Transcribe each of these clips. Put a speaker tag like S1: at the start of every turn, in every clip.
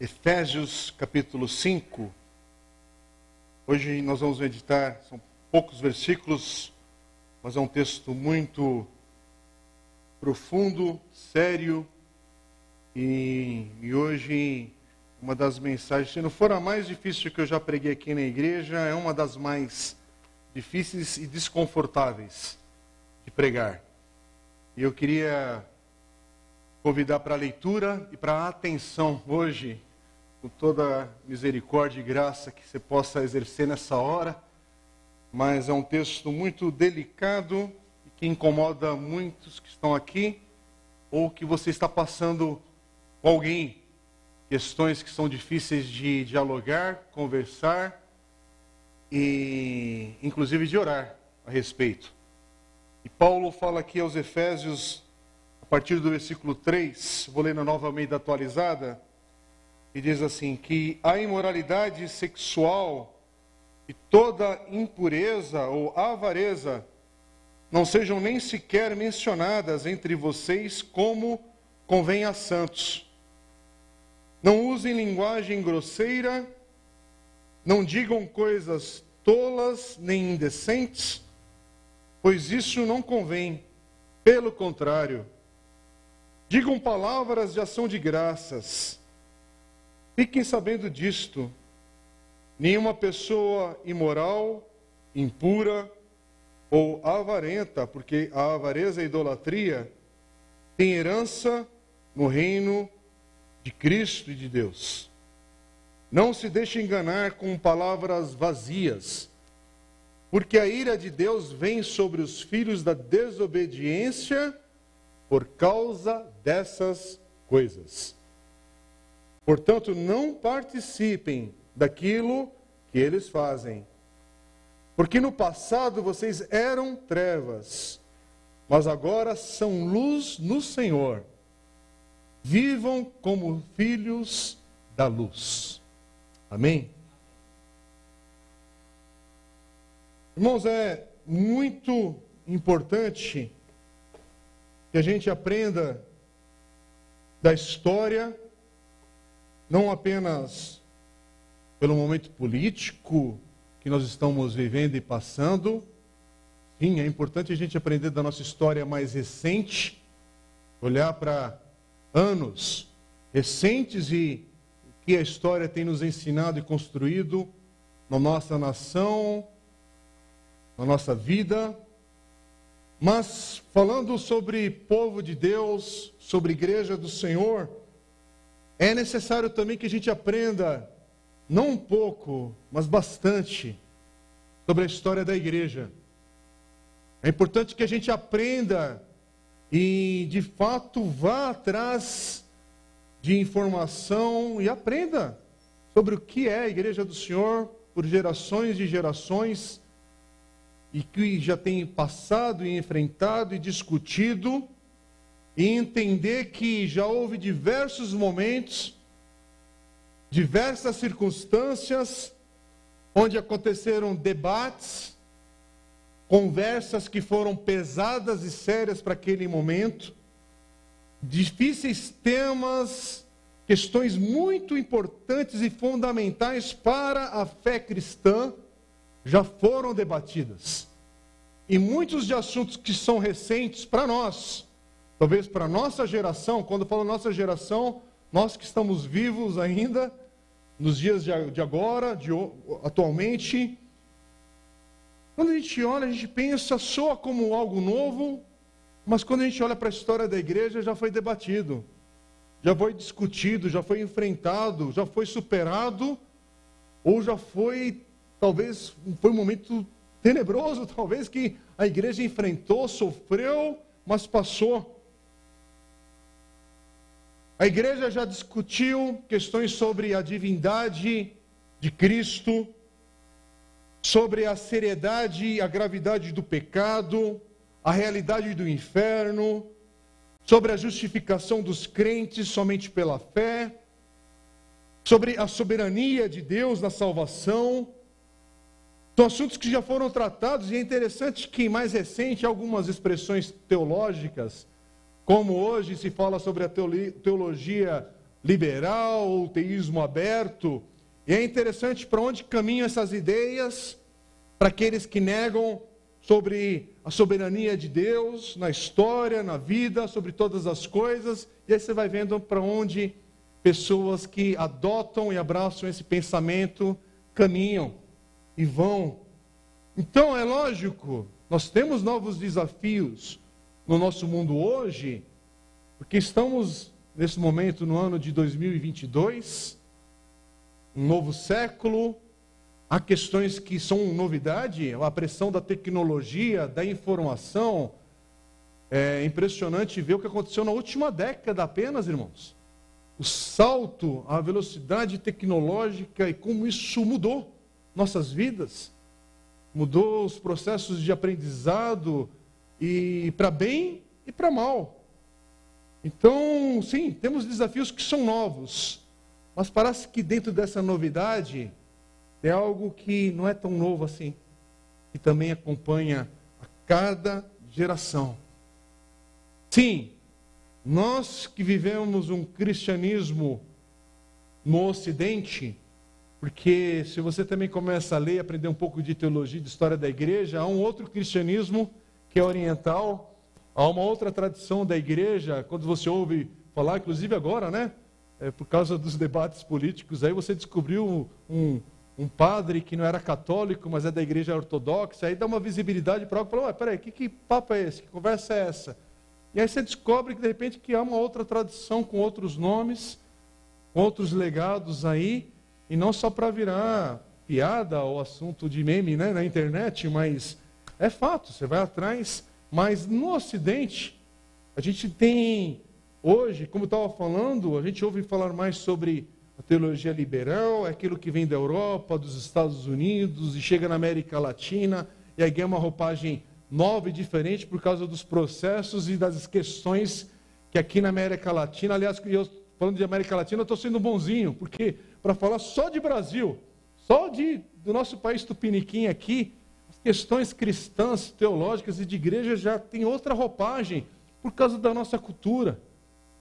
S1: Efésios capítulo 5. Hoje nós vamos meditar, são poucos versículos, mas é um texto muito profundo, sério, e, e hoje uma das mensagens, se não for a mais difícil que eu já preguei aqui na igreja, é uma das mais difíceis e desconfortáveis de pregar. E eu queria convidar para a leitura e para a atenção hoje com toda misericórdia e graça que você possa exercer nessa hora, mas é um texto muito delicado e que incomoda muitos que estão aqui, ou que você está passando com alguém questões que são difíceis de dialogar, conversar e inclusive de orar a respeito. E Paulo fala aqui aos Efésios, a partir do versículo 3, vou ler na nova Almeida atualizada, e diz assim: que a imoralidade sexual e toda impureza ou avareza não sejam nem sequer mencionadas entre vocês como convém a santos. Não usem linguagem grosseira, não digam coisas tolas nem indecentes, pois isso não convém. Pelo contrário, digam palavras de ação de graças Fiquem sabendo disto: nenhuma pessoa imoral, impura ou avarenta, porque a avareza e a idolatria tem herança no reino de Cristo e de Deus. Não se deixe enganar com palavras vazias, porque a ira de Deus vem sobre os filhos da desobediência por causa dessas coisas. Portanto, não participem daquilo que eles fazem. Porque no passado vocês eram trevas, mas agora são luz no Senhor. Vivam como filhos da luz. Amém? Irmãos, é muito importante que a gente aprenda da história não apenas pelo momento político que nós estamos vivendo e passando. Sim, é importante a gente aprender da nossa história mais recente, olhar para anos recentes e o que a história tem nos ensinado e construído na nossa nação, na nossa vida. Mas falando sobre povo de Deus, sobre igreja do Senhor, é necessário também que a gente aprenda, não um pouco, mas bastante, sobre a história da igreja. É importante que a gente aprenda e, de fato, vá atrás de informação e aprenda sobre o que é a igreja do Senhor por gerações e gerações e que já tem passado e enfrentado e discutido e entender que já houve diversos momentos, diversas circunstâncias, onde aconteceram debates, conversas que foram pesadas e sérias para aquele momento, difíceis temas, questões muito importantes e fundamentais para a fé cristã já foram debatidas. E muitos de assuntos que são recentes para nós, Talvez para a nossa geração, quando eu falo nossa geração, nós que estamos vivos ainda, nos dias de agora, de, atualmente, quando a gente olha, a gente pensa, soa como algo novo, mas quando a gente olha para a história da igreja, já foi debatido, já foi discutido, já foi enfrentado, já foi superado, ou já foi, talvez, foi um momento tenebroso, talvez, que a igreja enfrentou, sofreu, mas passou. A igreja já discutiu questões sobre a divindade de Cristo, sobre a seriedade e a gravidade do pecado, a realidade do inferno, sobre a justificação dos crentes somente pela fé, sobre a soberania de Deus na salvação. São assuntos que já foram tratados e é interessante que, mais recente, algumas expressões teológicas como hoje se fala sobre a teologia liberal ou teísmo aberto. E é interessante para onde caminham essas ideias para aqueles que negam sobre a soberania de Deus na história, na vida, sobre todas as coisas. E aí você vai vendo para onde pessoas que adotam e abraçam esse pensamento caminham e vão. Então é lógico, nós temos novos desafios no nosso mundo hoje, porque estamos nesse momento no ano de 2022, um novo século, Há questões que são novidade, a pressão da tecnologia, da informação. É impressionante ver o que aconteceu na última década apenas, irmãos. O salto, a velocidade tecnológica e como isso mudou nossas vidas. Mudou os processos de aprendizado e para bem e para mal. Então, sim, temos desafios que são novos, mas parece que dentro dessa novidade é algo que não é tão novo assim, que também acompanha a cada geração. Sim, nós que vivemos um cristianismo no Ocidente, porque se você também começa a ler, aprender um pouco de teologia, de história da igreja, há um outro cristianismo que é oriental, há uma outra tradição da igreja, quando você ouve falar, inclusive agora, né? É, por causa dos debates políticos, aí você descobriu um, um padre que não era católico, mas é da igreja ortodoxa, aí dá uma visibilidade para algo, fala, peraí, que, que papo é esse? Que conversa é essa? E aí você descobre que de repente que há uma outra tradição com outros nomes, outros legados aí, e não só para virar piada ou assunto de meme né, na internet, mas é fato, você vai atrás. Mas no Ocidente, a gente tem hoje, como eu estava falando, a gente ouve falar mais sobre a teologia liberal é aquilo que vem da Europa, dos Estados Unidos e chega na América Latina e aí ganha uma roupagem nova e diferente por causa dos processos e das questões que aqui na América Latina, aliás, eu falando de América Latina, eu estou sendo bonzinho, porque para falar só de Brasil, só de, do nosso país tupiniquim aqui, questões cristãs, teológicas e de igreja já tem outra roupagem por causa da nossa cultura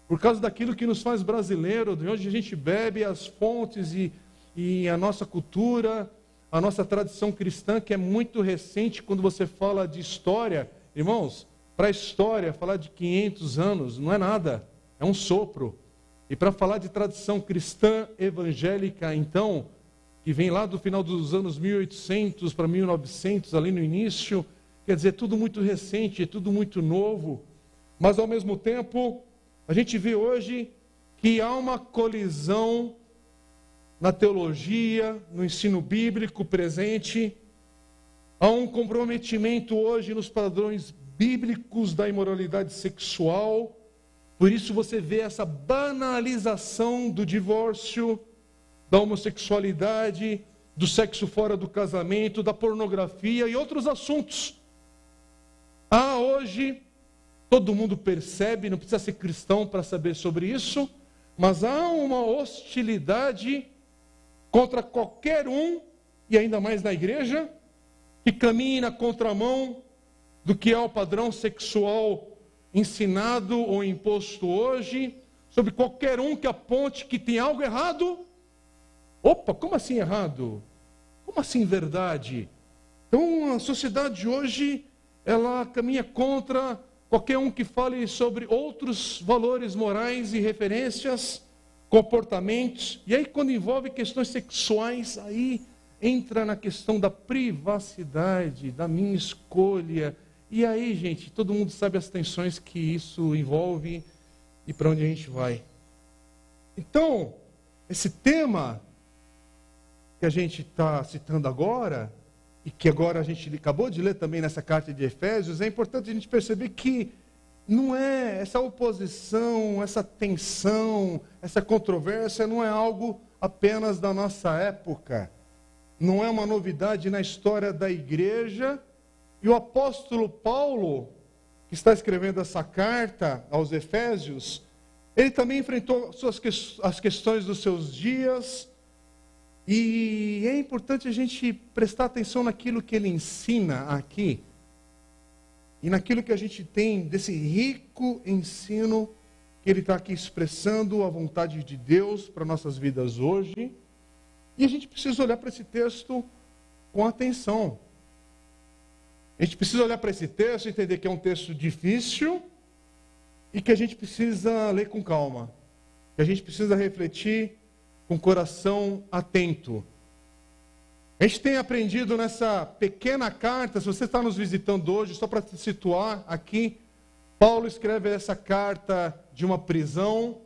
S1: por causa daquilo que nos faz brasileiro, de onde a gente bebe as fontes e, e a nossa cultura, a nossa tradição cristã, que é muito recente quando você fala de história. Irmãos, para a história, falar de 500 anos não é nada, é um sopro. E para falar de tradição cristã evangélica, então, que vem lá do final dos anos 1800 para 1900, ali no início, quer dizer, tudo muito recente, tudo muito novo, mas ao mesmo tempo a gente vê hoje que há uma colisão na teologia, no ensino bíblico presente, há um comprometimento hoje nos padrões bíblicos da imoralidade sexual. Por isso você vê essa banalização do divórcio, da homossexualidade, do sexo fora do casamento, da pornografia e outros assuntos. Há hoje Todo mundo percebe, não precisa ser cristão para saber sobre isso, mas há uma hostilidade contra qualquer um, e ainda mais na igreja, que caminhe na contramão do que é o padrão sexual ensinado ou imposto hoje, sobre qualquer um que aponte que tem algo errado. Opa, como assim errado? Como assim verdade? Então a sociedade hoje ela caminha contra qualquer um que fale sobre outros valores morais e referências, comportamentos, e aí quando envolve questões sexuais, aí entra na questão da privacidade, da minha escolha. E aí, gente, todo mundo sabe as tensões que isso envolve e para onde a gente vai. Então, esse tema que a gente está citando agora, e que agora a gente acabou de ler também nessa carta de Efésios, é importante a gente perceber que não é essa oposição, essa tensão, essa controvérsia não é algo apenas da nossa época. Não é uma novidade na história da igreja. E o apóstolo Paulo, que está escrevendo essa carta aos Efésios, ele também enfrentou as questões dos seus dias, e é importante a gente prestar atenção naquilo que ele ensina aqui e naquilo que a gente tem desse rico ensino que ele está aqui expressando a vontade de Deus para nossas vidas hoje. E a gente precisa olhar para esse texto com atenção. A gente precisa olhar para esse texto e entender que é um texto difícil e que a gente precisa ler com calma. Que a gente precisa refletir com coração atento. A gente tem aprendido nessa pequena carta, se você está nos visitando hoje, só para te situar aqui, Paulo escreve essa carta de uma prisão,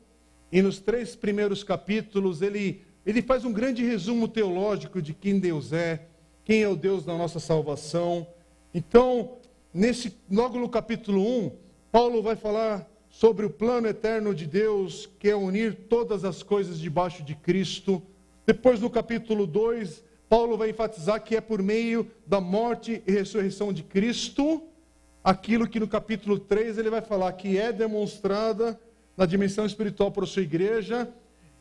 S1: e nos três primeiros capítulos ele, ele faz um grande resumo teológico de quem Deus é, quem é o Deus da nossa salvação. Então, nesse, logo no capítulo 1, Paulo vai falar sobre o plano eterno de Deus, que é unir todas as coisas debaixo de Cristo. Depois, no capítulo 2, Paulo vai enfatizar que é por meio da morte e ressurreição de Cristo, aquilo que no capítulo 3 ele vai falar que é demonstrada na dimensão espiritual para a sua igreja,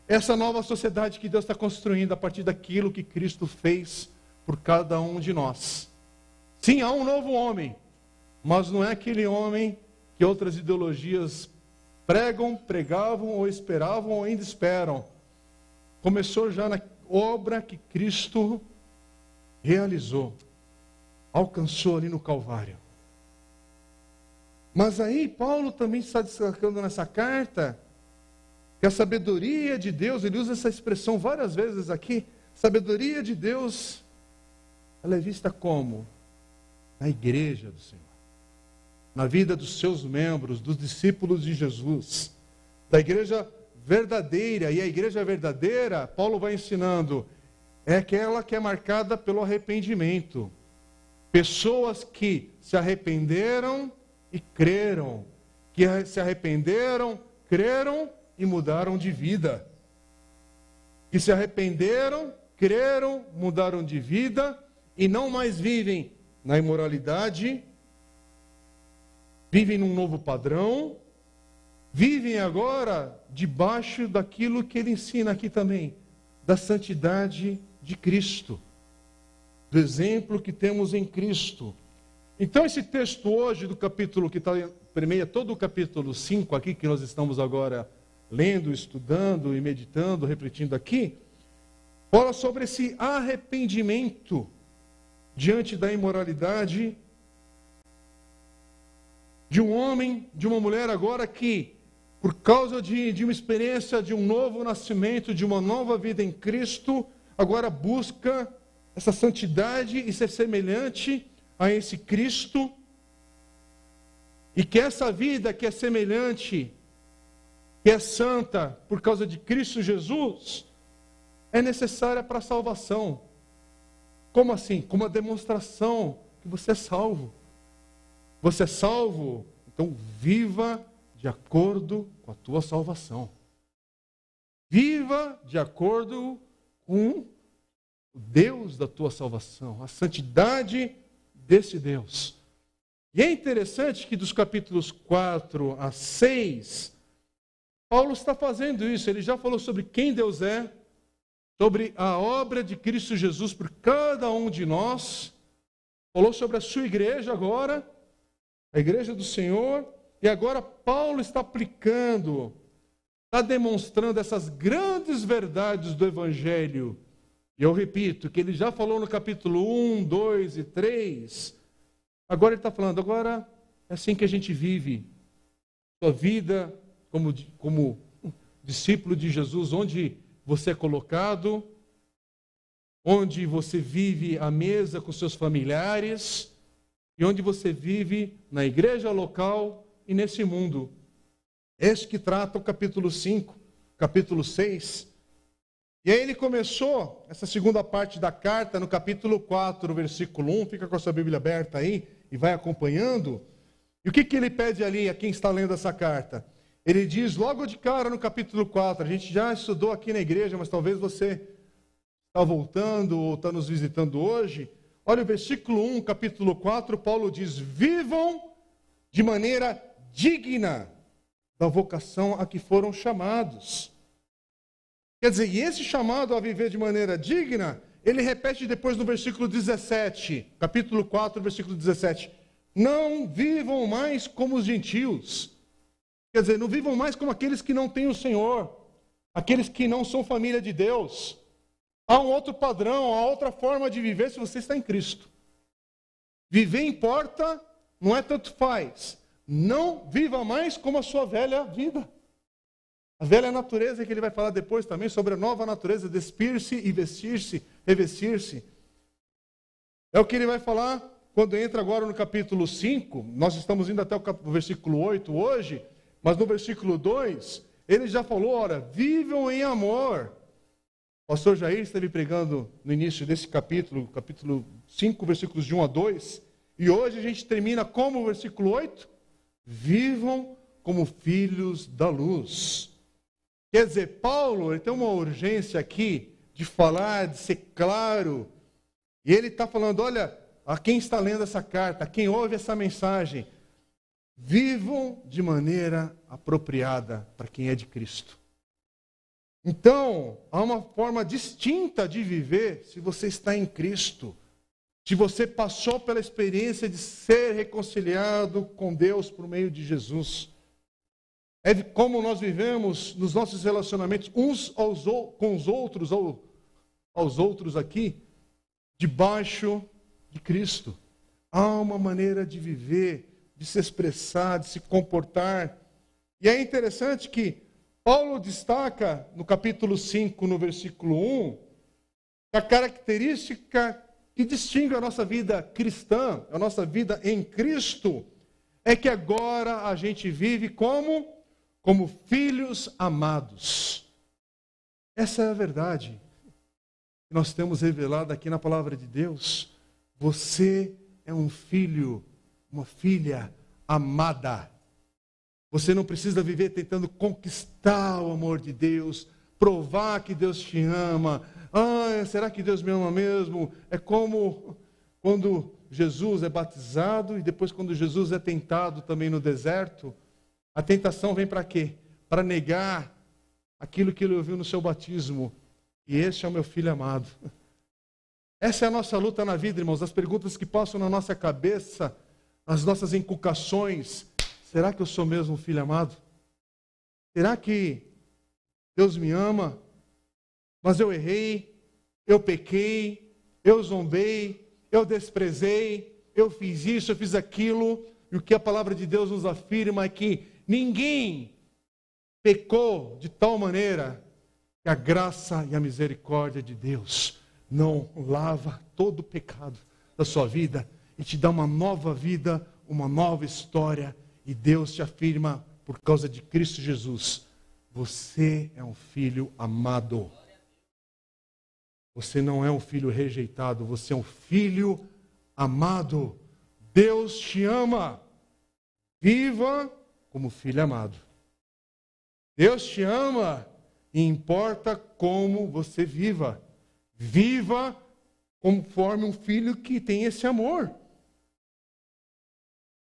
S1: essa nova sociedade que Deus está construindo a partir daquilo que Cristo fez por cada um de nós. Sim, há um novo homem, mas não é aquele homem que outras ideologias pregam, pregavam ou esperavam ou ainda esperam. Começou já na obra que Cristo realizou, alcançou ali no Calvário. Mas aí Paulo também está destacando nessa carta que a sabedoria de Deus, ele usa essa expressão várias vezes aqui, sabedoria de Deus, ela é vista como? Na igreja do Senhor, na vida dos seus membros, dos discípulos de Jesus, da igreja verdadeira. E a igreja verdadeira, Paulo vai ensinando, é aquela que é marcada pelo arrependimento. Pessoas que se arrependeram e creram, que se arrependeram, creram e mudaram de vida. Que se arrependeram, creram, mudaram de vida e não mais vivem na imoralidade, vivem num novo padrão, vivem agora debaixo daquilo que ele ensina aqui também, da santidade de Cristo, do exemplo que temos em Cristo. Então, esse texto hoje do capítulo que está permeia todo o capítulo 5 aqui, que nós estamos agora lendo, estudando e meditando, refletindo aqui, fala sobre esse arrependimento diante da imoralidade de um homem, de uma mulher agora que por causa de, de uma experiência de um novo nascimento, de uma nova vida em Cristo, agora busca essa santidade e ser semelhante a esse Cristo. E que essa vida que é semelhante, que é santa por causa de Cristo Jesus, é necessária para a salvação. Como assim? Como uma demonstração que você é salvo. Você é salvo, então viva de acordo com a tua salvação. Viva de acordo com o Deus da tua salvação, a santidade desse Deus. E é interessante que dos capítulos 4 a 6, Paulo está fazendo isso. Ele já falou sobre quem Deus é, sobre a obra de Cristo Jesus por cada um de nós. Falou sobre a sua igreja agora, a igreja do Senhor. E agora Paulo está aplicando, está demonstrando essas grandes verdades do Evangelho. E eu repito, que ele já falou no capítulo 1, 2 e 3. Agora ele está falando, agora é assim que a gente vive. Sua vida como, como discípulo de Jesus, onde você é colocado, onde você vive à mesa com seus familiares e onde você vive na igreja local e nesse mundo. Este que trata o capítulo 5, capítulo 6. E aí ele começou essa segunda parte da carta no capítulo 4, versículo 1. Fica com a sua Bíblia aberta aí e vai acompanhando. E o que, que ele pede ali a quem está lendo essa carta? Ele diz logo de cara no capítulo 4, a gente já estudou aqui na igreja, mas talvez você está voltando ou está nos visitando hoje. Olha o versículo 1, capítulo 4, Paulo diz: Vivam de maneira digna da vocação a que foram chamados. Quer dizer, e esse chamado a viver de maneira digna, ele repete depois no versículo 17, capítulo 4, versículo 17: Não vivam mais como os gentios, Quer dizer, não vivam mais como aqueles que não têm o Senhor, aqueles que não são família de Deus. Há um outro padrão, há outra forma de viver se você está em Cristo. Viver importa, não é tanto faz. Não viva mais como a sua velha vida. A velha natureza que ele vai falar depois também sobre a nova natureza, despir-se e vestir-se, revestir-se. É o que ele vai falar quando entra agora no capítulo 5. Nós estamos indo até o versículo 8 hoje, mas no versículo 2, ele já falou: ora, vivam em amor. Pastor Jair esteve pregando no início desse capítulo, capítulo 5, versículos de 1 a 2, e hoje a gente termina como o versículo 8? Vivam como filhos da luz. Quer dizer, Paulo ele tem uma urgência aqui de falar, de ser claro. E ele está falando: olha, a quem está lendo essa carta, a quem ouve essa mensagem, vivam de maneira apropriada para quem é de Cristo. Então, há uma forma distinta de viver se você está em Cristo. Se você passou pela experiência de ser reconciliado com Deus por meio de Jesus. É como nós vivemos nos nossos relacionamentos uns aos, com os outros, ou aos outros aqui, debaixo de Cristo. Há uma maneira de viver, de se expressar, de se comportar. E é interessante que Paulo destaca no capítulo 5, no versículo 1, a característica que distingue a nossa vida cristã, a nossa vida em Cristo, é que agora a gente vive como como filhos amados. Essa é a verdade que nós temos revelado aqui na palavra de Deus. Você é um filho, uma filha amada. Você não precisa viver tentando conquistar o amor de Deus, provar que Deus te ama. Ah, será que Deus me ama mesmo? É como quando Jesus é batizado e depois quando Jesus é tentado também no deserto. A tentação vem para quê? Para negar aquilo que ele ouviu no seu batismo. E esse é o meu filho amado. Essa é a nossa luta na vida, irmãos. As perguntas que passam na nossa cabeça, as nossas inculcações. Será que eu sou mesmo um filho amado? Será que Deus me ama? Mas eu errei, eu pequei, eu zombei, eu desprezei, eu fiz isso, eu fiz aquilo. E o que a palavra de Deus nos afirma é que Ninguém pecou de tal maneira que a graça e a misericórdia de Deus não lava todo o pecado da sua vida e te dá uma nova vida, uma nova história. E Deus te afirma, por causa de Cristo Jesus, você é um filho amado. Você não é um filho rejeitado, você é um filho amado. Deus te ama. Viva como filho amado. Deus te ama e importa como você viva. Viva conforme um filho que tem esse amor.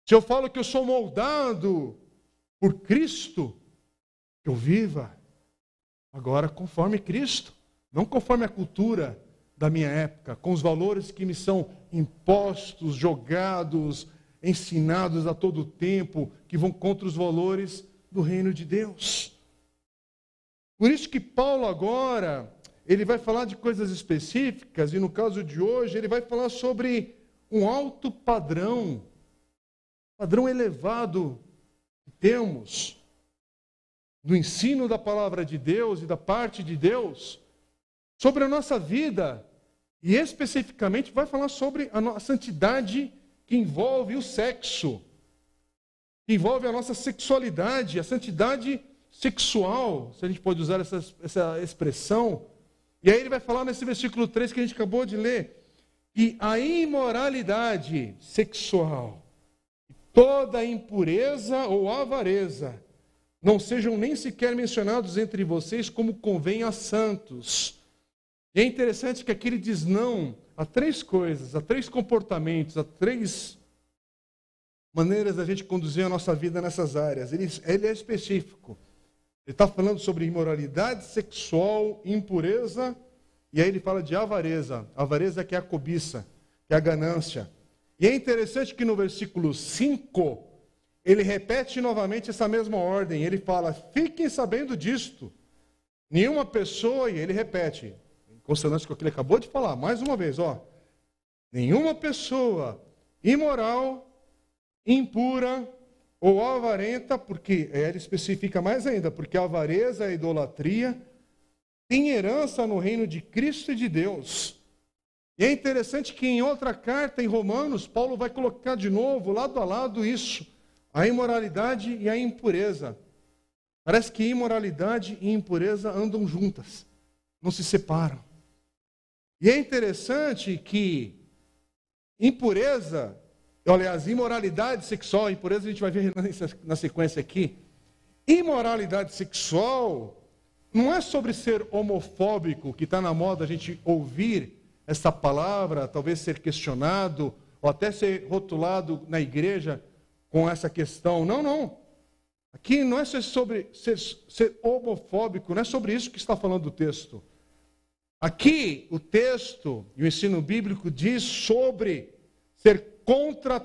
S1: Se eu falo que eu sou moldado por Cristo, eu viva agora conforme Cristo, não conforme a cultura da minha época, com os valores que me são impostos, jogados, ensinados a todo tempo, que vão contra os valores do reino de Deus. Por isso que Paulo agora, ele vai falar de coisas específicas, e no caso de hoje, ele vai falar sobre um alto padrão, padrão elevado que temos do ensino da palavra de Deus e da parte de Deus sobre a nossa vida, e especificamente vai falar sobre a santidade que envolve o sexo, que envolve a nossa sexualidade, a santidade sexual, se a gente pode usar essa, essa expressão. E aí ele vai falar nesse versículo 3 que a gente acabou de ler, que a imoralidade sexual, toda impureza ou avareza, não sejam nem sequer mencionados entre vocês como convém a santos. E é interessante que aqui ele diz não há três coisas, há três comportamentos, há três maneiras da gente conduzir a nossa vida nessas áreas. Ele, ele é específico. Ele está falando sobre imoralidade sexual, impureza, e aí ele fala de avareza. Avareza que é a cobiça, que é a ganância. E é interessante que no versículo 5, ele repete novamente essa mesma ordem. Ele fala: fiquem sabendo disto. Nenhuma pessoa, e ele repete, em consonância com o que ele acabou de falar, mais uma vez, ó. Nenhuma pessoa imoral, impura ou avarenta, porque ele especifica mais ainda, porque avareza, a idolatria, tem herança no reino de Cristo e de Deus. E é interessante que em outra carta, em Romanos, Paulo vai colocar de novo, lado a lado, isso: a imoralidade e a impureza. Parece que imoralidade e impureza andam juntas, não se separam. E é interessante que impureza, aliás, imoralidade sexual, impureza a gente vai ver na sequência aqui. Imoralidade sexual não é sobre ser homofóbico, que está na moda a gente ouvir essa palavra, talvez ser questionado, ou até ser rotulado na igreja com essa questão. Não, não. Aqui não é sobre ser, ser homofóbico, não é sobre isso que está falando o texto. Aqui o texto e o ensino bíblico diz sobre ser contra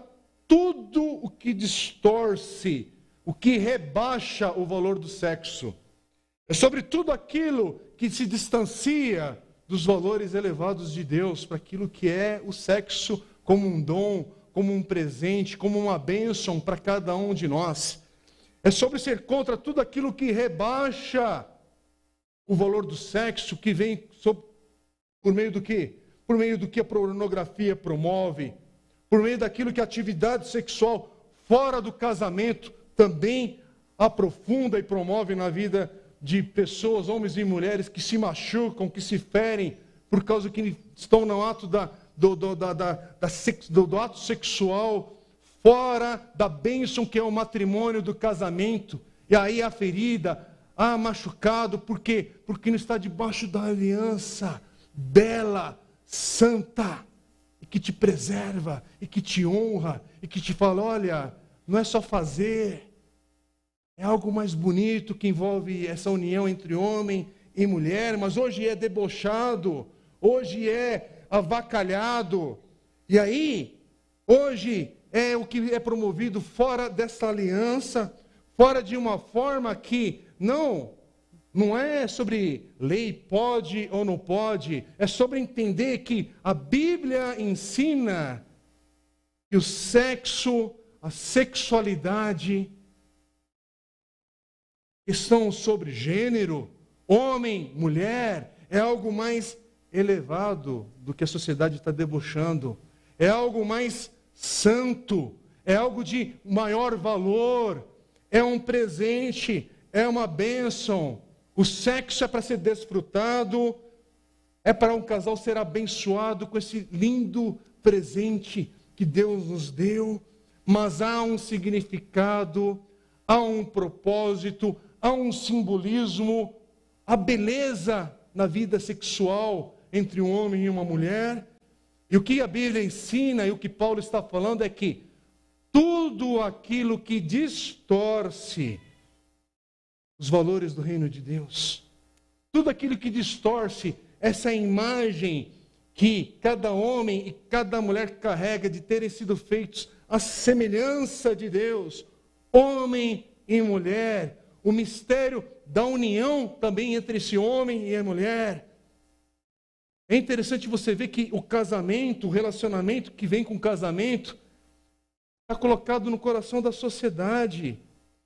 S1: tudo o que distorce, o que rebaixa o valor do sexo. É sobre tudo aquilo que se distancia dos valores elevados de Deus para aquilo que é o sexo como um dom, como um presente, como uma bênção para cada um de nós. É sobre ser contra tudo aquilo que rebaixa o valor do sexo, que vem por meio do que? Por meio do que a pornografia promove, por meio daquilo que a atividade sexual fora do casamento também aprofunda e promove na vida de pessoas, homens e mulheres, que se machucam, que se ferem, por causa que estão no ato da, do, do, da, da, da do, do ato sexual, fora da bênção que é o matrimônio do casamento. E aí a ferida, ah, machucado, por quê? Porque não está debaixo da aliança bela, santa, e que te preserva, e que te honra, e que te fala: olha, não é só fazer, é algo mais bonito que envolve essa união entre homem e mulher, mas hoje é debochado, hoje é avacalhado. E aí, hoje é o que é promovido fora dessa aliança, fora de uma forma que não não é sobre lei pode ou não pode, é sobre entender que a Bíblia ensina que o sexo, a sexualidade questão sobre gênero, homem, mulher, é algo mais elevado do que a sociedade está debochando, é algo mais santo, é algo de maior valor, é um presente, é uma bênção. O sexo é para ser desfrutado, é para um casal ser abençoado com esse lindo presente que Deus nos deu, mas há um significado, há um propósito, há um simbolismo, a beleza na vida sexual entre um homem e uma mulher. E o que a Bíblia ensina e o que Paulo está falando é que tudo aquilo que distorce os valores do reino de Deus, tudo aquilo que distorce essa imagem que cada homem e cada mulher carrega de terem sido feitos à semelhança de Deus, homem e mulher, o mistério da união também entre esse homem e a mulher. É interessante você ver que o casamento, o relacionamento que vem com o casamento, está colocado no coração da sociedade.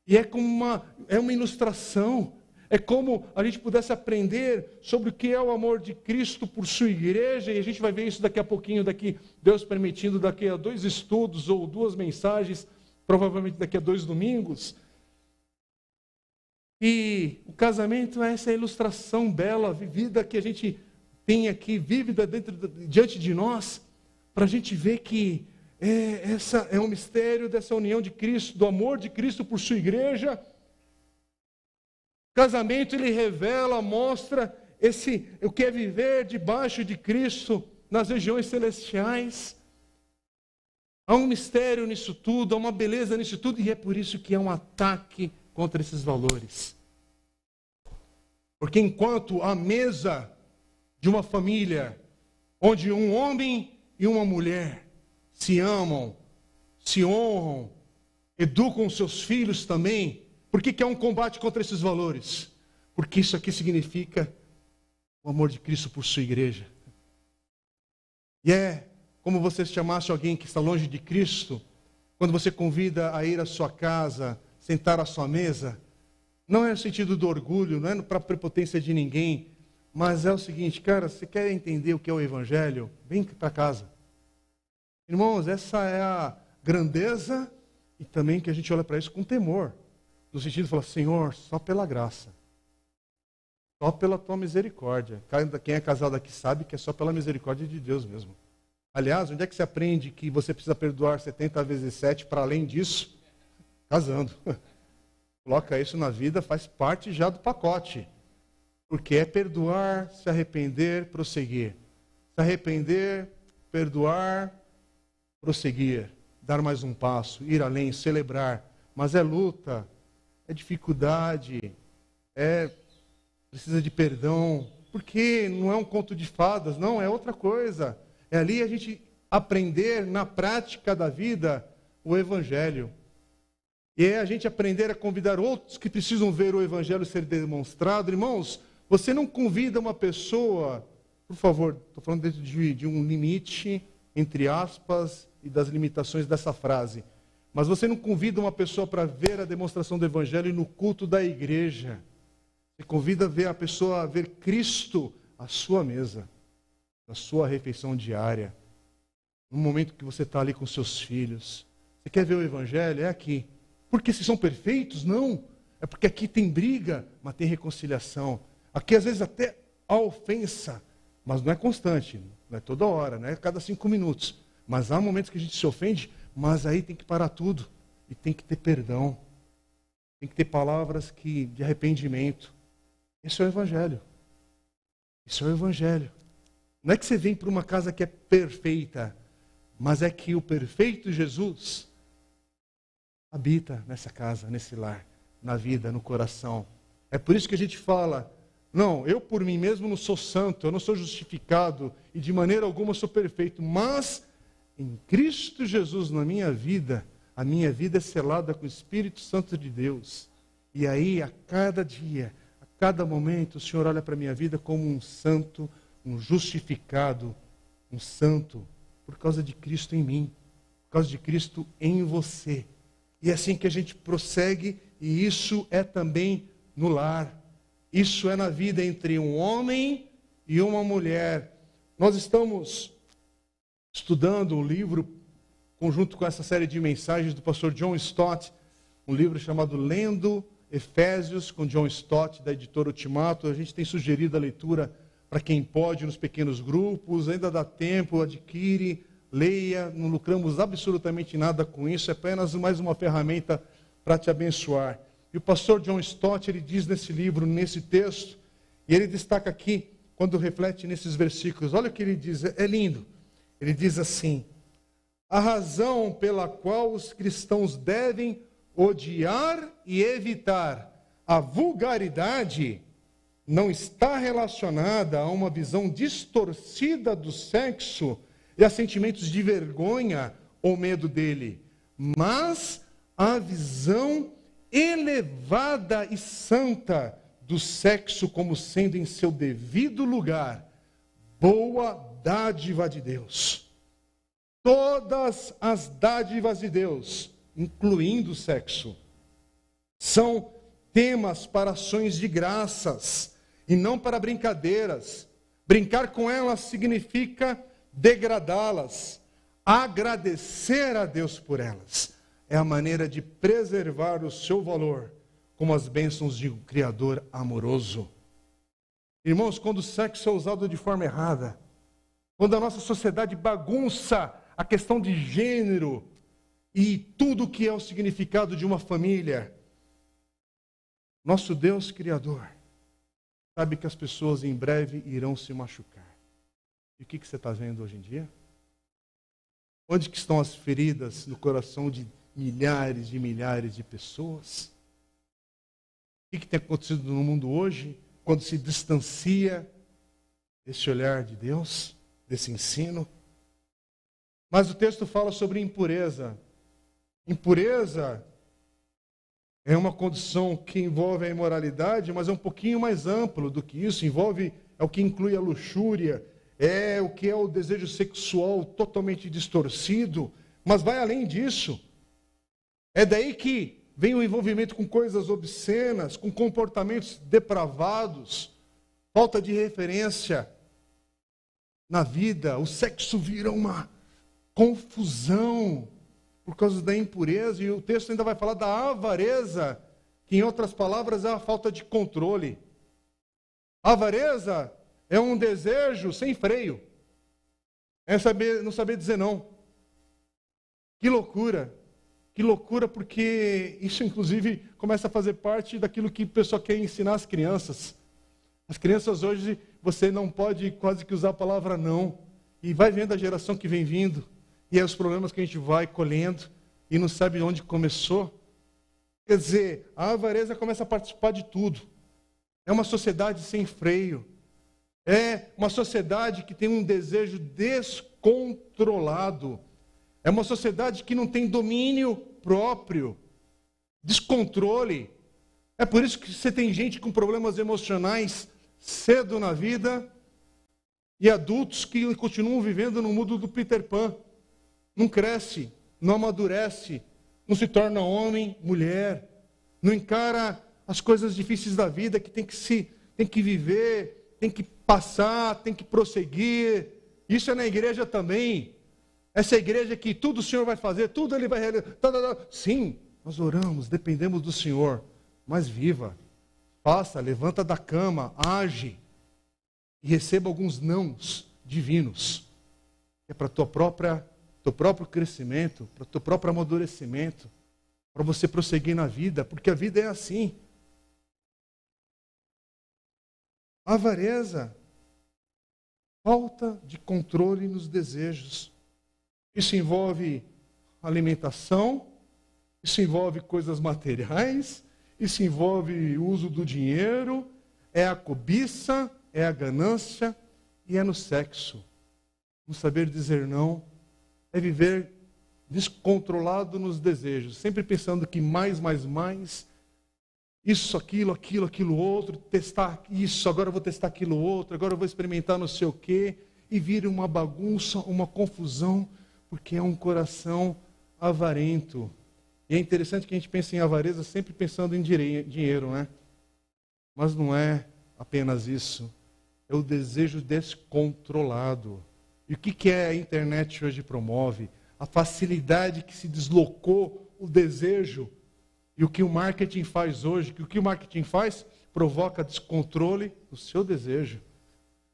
S1: E é como uma, é uma ilustração. É como a gente pudesse aprender sobre o que é o amor de Cristo por sua igreja, e a gente vai ver isso daqui a pouquinho, daqui, Deus permitindo, daqui a dois estudos ou duas mensagens, provavelmente daqui a dois domingos. E o casamento é essa ilustração bela, vivida, que a gente tem aqui, vívida dentro, diante de nós, para a gente ver que é, essa é um mistério dessa união de Cristo, do amor de Cristo por sua igreja. O casamento ele revela, mostra esse o que é viver debaixo de Cristo nas regiões celestiais. Há um mistério nisso tudo, há uma beleza nisso tudo, e é por isso que é um ataque contra esses valores. Porque enquanto a mesa de uma família, onde um homem e uma mulher se amam, se honram, educam seus filhos também. Por que, que é um combate contra esses valores? Porque isso aqui significa o amor de Cristo por sua igreja. E é como você chamasse alguém que está longe de Cristo, quando você convida a ir à sua casa, sentar à sua mesa, não é no sentido do orgulho, não é para prepotência de ninguém, mas é o seguinte, cara, você quer entender o que é o Evangelho? Vem para casa. Irmãos, essa é a grandeza e também que a gente olha para isso com temor. No sentido de falar, Senhor, só pela graça. Só pela tua misericórdia. Quem é casado aqui sabe que é só pela misericórdia de Deus mesmo. Aliás, onde é que você aprende que você precisa perdoar 70 vezes 7 para além disso? Casando. Coloca isso na vida, faz parte já do pacote. Porque é perdoar, se arrepender, prosseguir. Se arrepender, perdoar, prosseguir. Dar mais um passo, ir além, celebrar. Mas é luta, é dificuldade, é precisa de perdão. Porque não é um conto de fadas, não, é outra coisa. É ali a gente aprender na prática da vida o Evangelho. E é a gente aprender a convidar outros que precisam ver o Evangelho ser demonstrado. Irmãos, você não convida uma pessoa, por favor, estou falando dentro de, de um limite, entre aspas, e das limitações dessa frase. Mas você não convida uma pessoa para ver a demonstração do Evangelho no culto da igreja. Você convida a ver a pessoa a ver Cristo à sua mesa na sua refeição diária, no momento que você está ali com seus filhos. Você quer ver o Evangelho? É aqui. Porque se são perfeitos? Não. É porque aqui tem briga, mas tem reconciliação. Aqui, às vezes, até a ofensa, mas não é constante, não é toda hora, não é cada cinco minutos. Mas há momentos que a gente se ofende, mas aí tem que parar tudo e tem que ter perdão. Tem que ter palavras que, de arrependimento. Esse é o Evangelho. Isso é o Evangelho. Não é que você vem para uma casa que é perfeita, mas é que o perfeito Jesus habita nessa casa, nesse lar, na vida, no coração. É por isso que a gente fala: não, eu por mim mesmo não sou santo, eu não sou justificado e de maneira alguma sou perfeito, mas em Cristo Jesus na minha vida, a minha vida é selada com o Espírito Santo de Deus. E aí, a cada dia, a cada momento, o Senhor olha para a minha vida como um santo um justificado, um santo, por causa de Cristo em mim, por causa de Cristo em você. E é assim que a gente prossegue, e isso é também no lar. Isso é na vida entre um homem e uma mulher. Nós estamos estudando um livro, conjunto com essa série de mensagens do pastor John Stott, um livro chamado Lendo Efésios, com John Stott, da editora Ultimato. A gente tem sugerido a leitura para quem pode nos pequenos grupos, ainda dá tempo, adquire, leia, não lucramos absolutamente nada com isso, é apenas mais uma ferramenta para te abençoar. E o pastor John Stott, ele diz nesse livro, nesse texto, e ele destaca aqui, quando reflete nesses versículos, olha o que ele diz, é lindo. Ele diz assim: a razão pela qual os cristãos devem odiar e evitar a vulgaridade não está relacionada a uma visão distorcida do sexo e a sentimentos de vergonha ou medo dele, mas a visão elevada e santa do sexo como sendo em seu devido lugar boa dádiva de Deus. Todas as dádivas de Deus, incluindo o sexo, são temas para ações de graças e não para brincadeiras. Brincar com elas significa degradá-las. Agradecer a Deus por elas é a maneira de preservar o seu valor como as bênçãos de um Criador amoroso. Irmãos, quando o sexo é usado de forma errada, quando a nossa sociedade bagunça a questão de gênero e tudo o que é o significado de uma família, nosso Deus Criador sabe que as pessoas em breve irão se machucar. E o que, que você está vendo hoje em dia? Onde que estão as feridas no coração de milhares e milhares de pessoas? O que, que tem acontecido no mundo hoje, quando se distancia desse olhar de Deus, desse ensino? Mas o texto fala sobre impureza. Impureza é uma condição que envolve a imoralidade, mas é um pouquinho mais amplo do que isso. Envolve, é o que inclui a luxúria, é o que é o desejo sexual totalmente distorcido, mas vai além disso. É daí que vem o envolvimento com coisas obscenas, com comportamentos depravados, falta de referência na vida. O sexo vira uma confusão por causa da impureza, e o texto ainda vai falar da avareza, que em outras palavras é a falta de controle. A avareza é um desejo sem freio, é saber, não saber dizer não. Que loucura! Que loucura, porque isso, inclusive, começa a fazer parte daquilo que o pessoal quer ensinar às crianças. As crianças hoje, você não pode quase que usar a palavra não. E vai vendo a geração que vem vindo. E é os problemas que a gente vai colhendo e não sabe onde começou. Quer dizer, a avareza começa a participar de tudo. É uma sociedade sem freio. É uma sociedade que tem um desejo descontrolado. É uma sociedade que não tem domínio próprio, descontrole. É por isso que você tem gente com problemas emocionais cedo na vida e adultos que continuam vivendo no mundo do Peter Pan. Não cresce, não amadurece, não se torna homem, mulher, não encara as coisas difíceis da vida que tem que se tem que viver, tem que passar, tem que prosseguir. Isso é na igreja também. Essa igreja que tudo o Senhor vai fazer, tudo Ele vai realizar. Tá, tá, tá. Sim, nós oramos, dependemos do Senhor, mas viva, faça, levanta da cama, age e receba alguns nãos divinos. É para tua própria, teu próprio crescimento, para teu próprio amadurecimento, para você prosseguir na vida, porque a vida é assim. Avareza, falta de controle nos desejos. Isso envolve alimentação, isso envolve coisas materiais, isso envolve uso do dinheiro, é a cobiça, é a ganância e é no sexo. No saber dizer não, é viver descontrolado nos desejos, sempre pensando que mais, mais, mais, isso, aquilo, aquilo, aquilo outro, testar isso, agora eu vou testar aquilo outro, agora eu vou experimentar não sei o quê, e vira uma bagunça, uma confusão porque é um coração avarento. E é interessante que a gente pense em avareza sempre pensando em dinheiro, né? Mas não é apenas isso. É o desejo descontrolado. E o que, que é a internet hoje promove? A facilidade que se deslocou o desejo. E o que o marketing faz hoje, que o que o marketing faz provoca descontrole do seu desejo.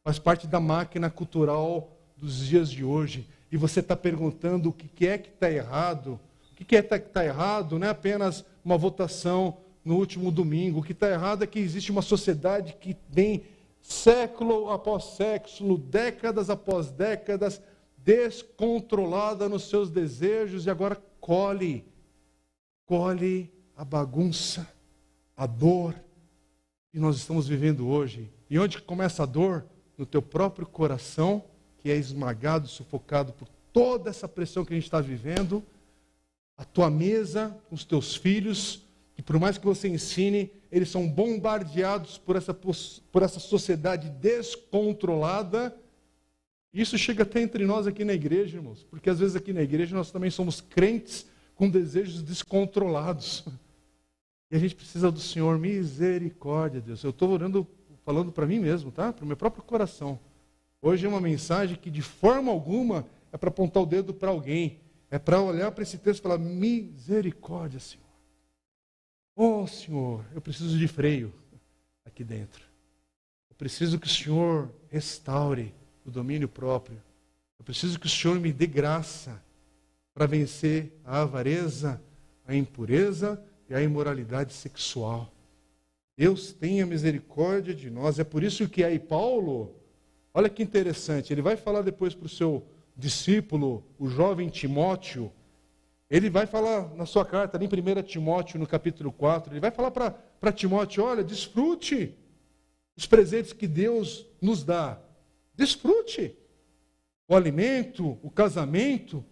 S1: Faz parte da máquina cultural dos dias de hoje e você está perguntando o que é que está errado, o que é que está errado não é apenas uma votação no último domingo. O que está errado é que existe uma sociedade que vem século após século, décadas após décadas, descontrolada nos seus desejos e agora colhe, colhe a bagunça, a dor que nós estamos vivendo hoje. E onde começa a dor? No teu próprio coração que é esmagado, sufocado por toda essa pressão que a gente está vivendo, a tua mesa, os teus filhos, que por mais que você ensine, eles são bombardeados por essa, por essa sociedade descontrolada. Isso chega até entre nós aqui na igreja, irmãos, porque às vezes aqui na igreja nós também somos crentes com desejos descontrolados. E a gente precisa do Senhor, misericórdia, Deus. Eu estou orando, falando para mim mesmo, tá? Para o meu próprio coração. Hoje é uma mensagem que de forma alguma é para apontar o dedo para alguém. É para olhar para esse texto e falar: misericórdia, Senhor. Oh, Senhor, eu preciso de freio aqui dentro. Eu preciso que o Senhor restaure o domínio próprio. Eu preciso que o Senhor me dê graça para vencer a avareza, a impureza e a imoralidade sexual. Deus tenha misericórdia de nós. É por isso que aí Paulo Olha que interessante, ele vai falar depois para o seu discípulo, o jovem Timóteo, ele vai falar na sua carta, ali em 1 Timóteo, no capítulo 4, ele vai falar para Timóteo: olha, desfrute os presentes que Deus nos dá. Desfrute o alimento, o casamento.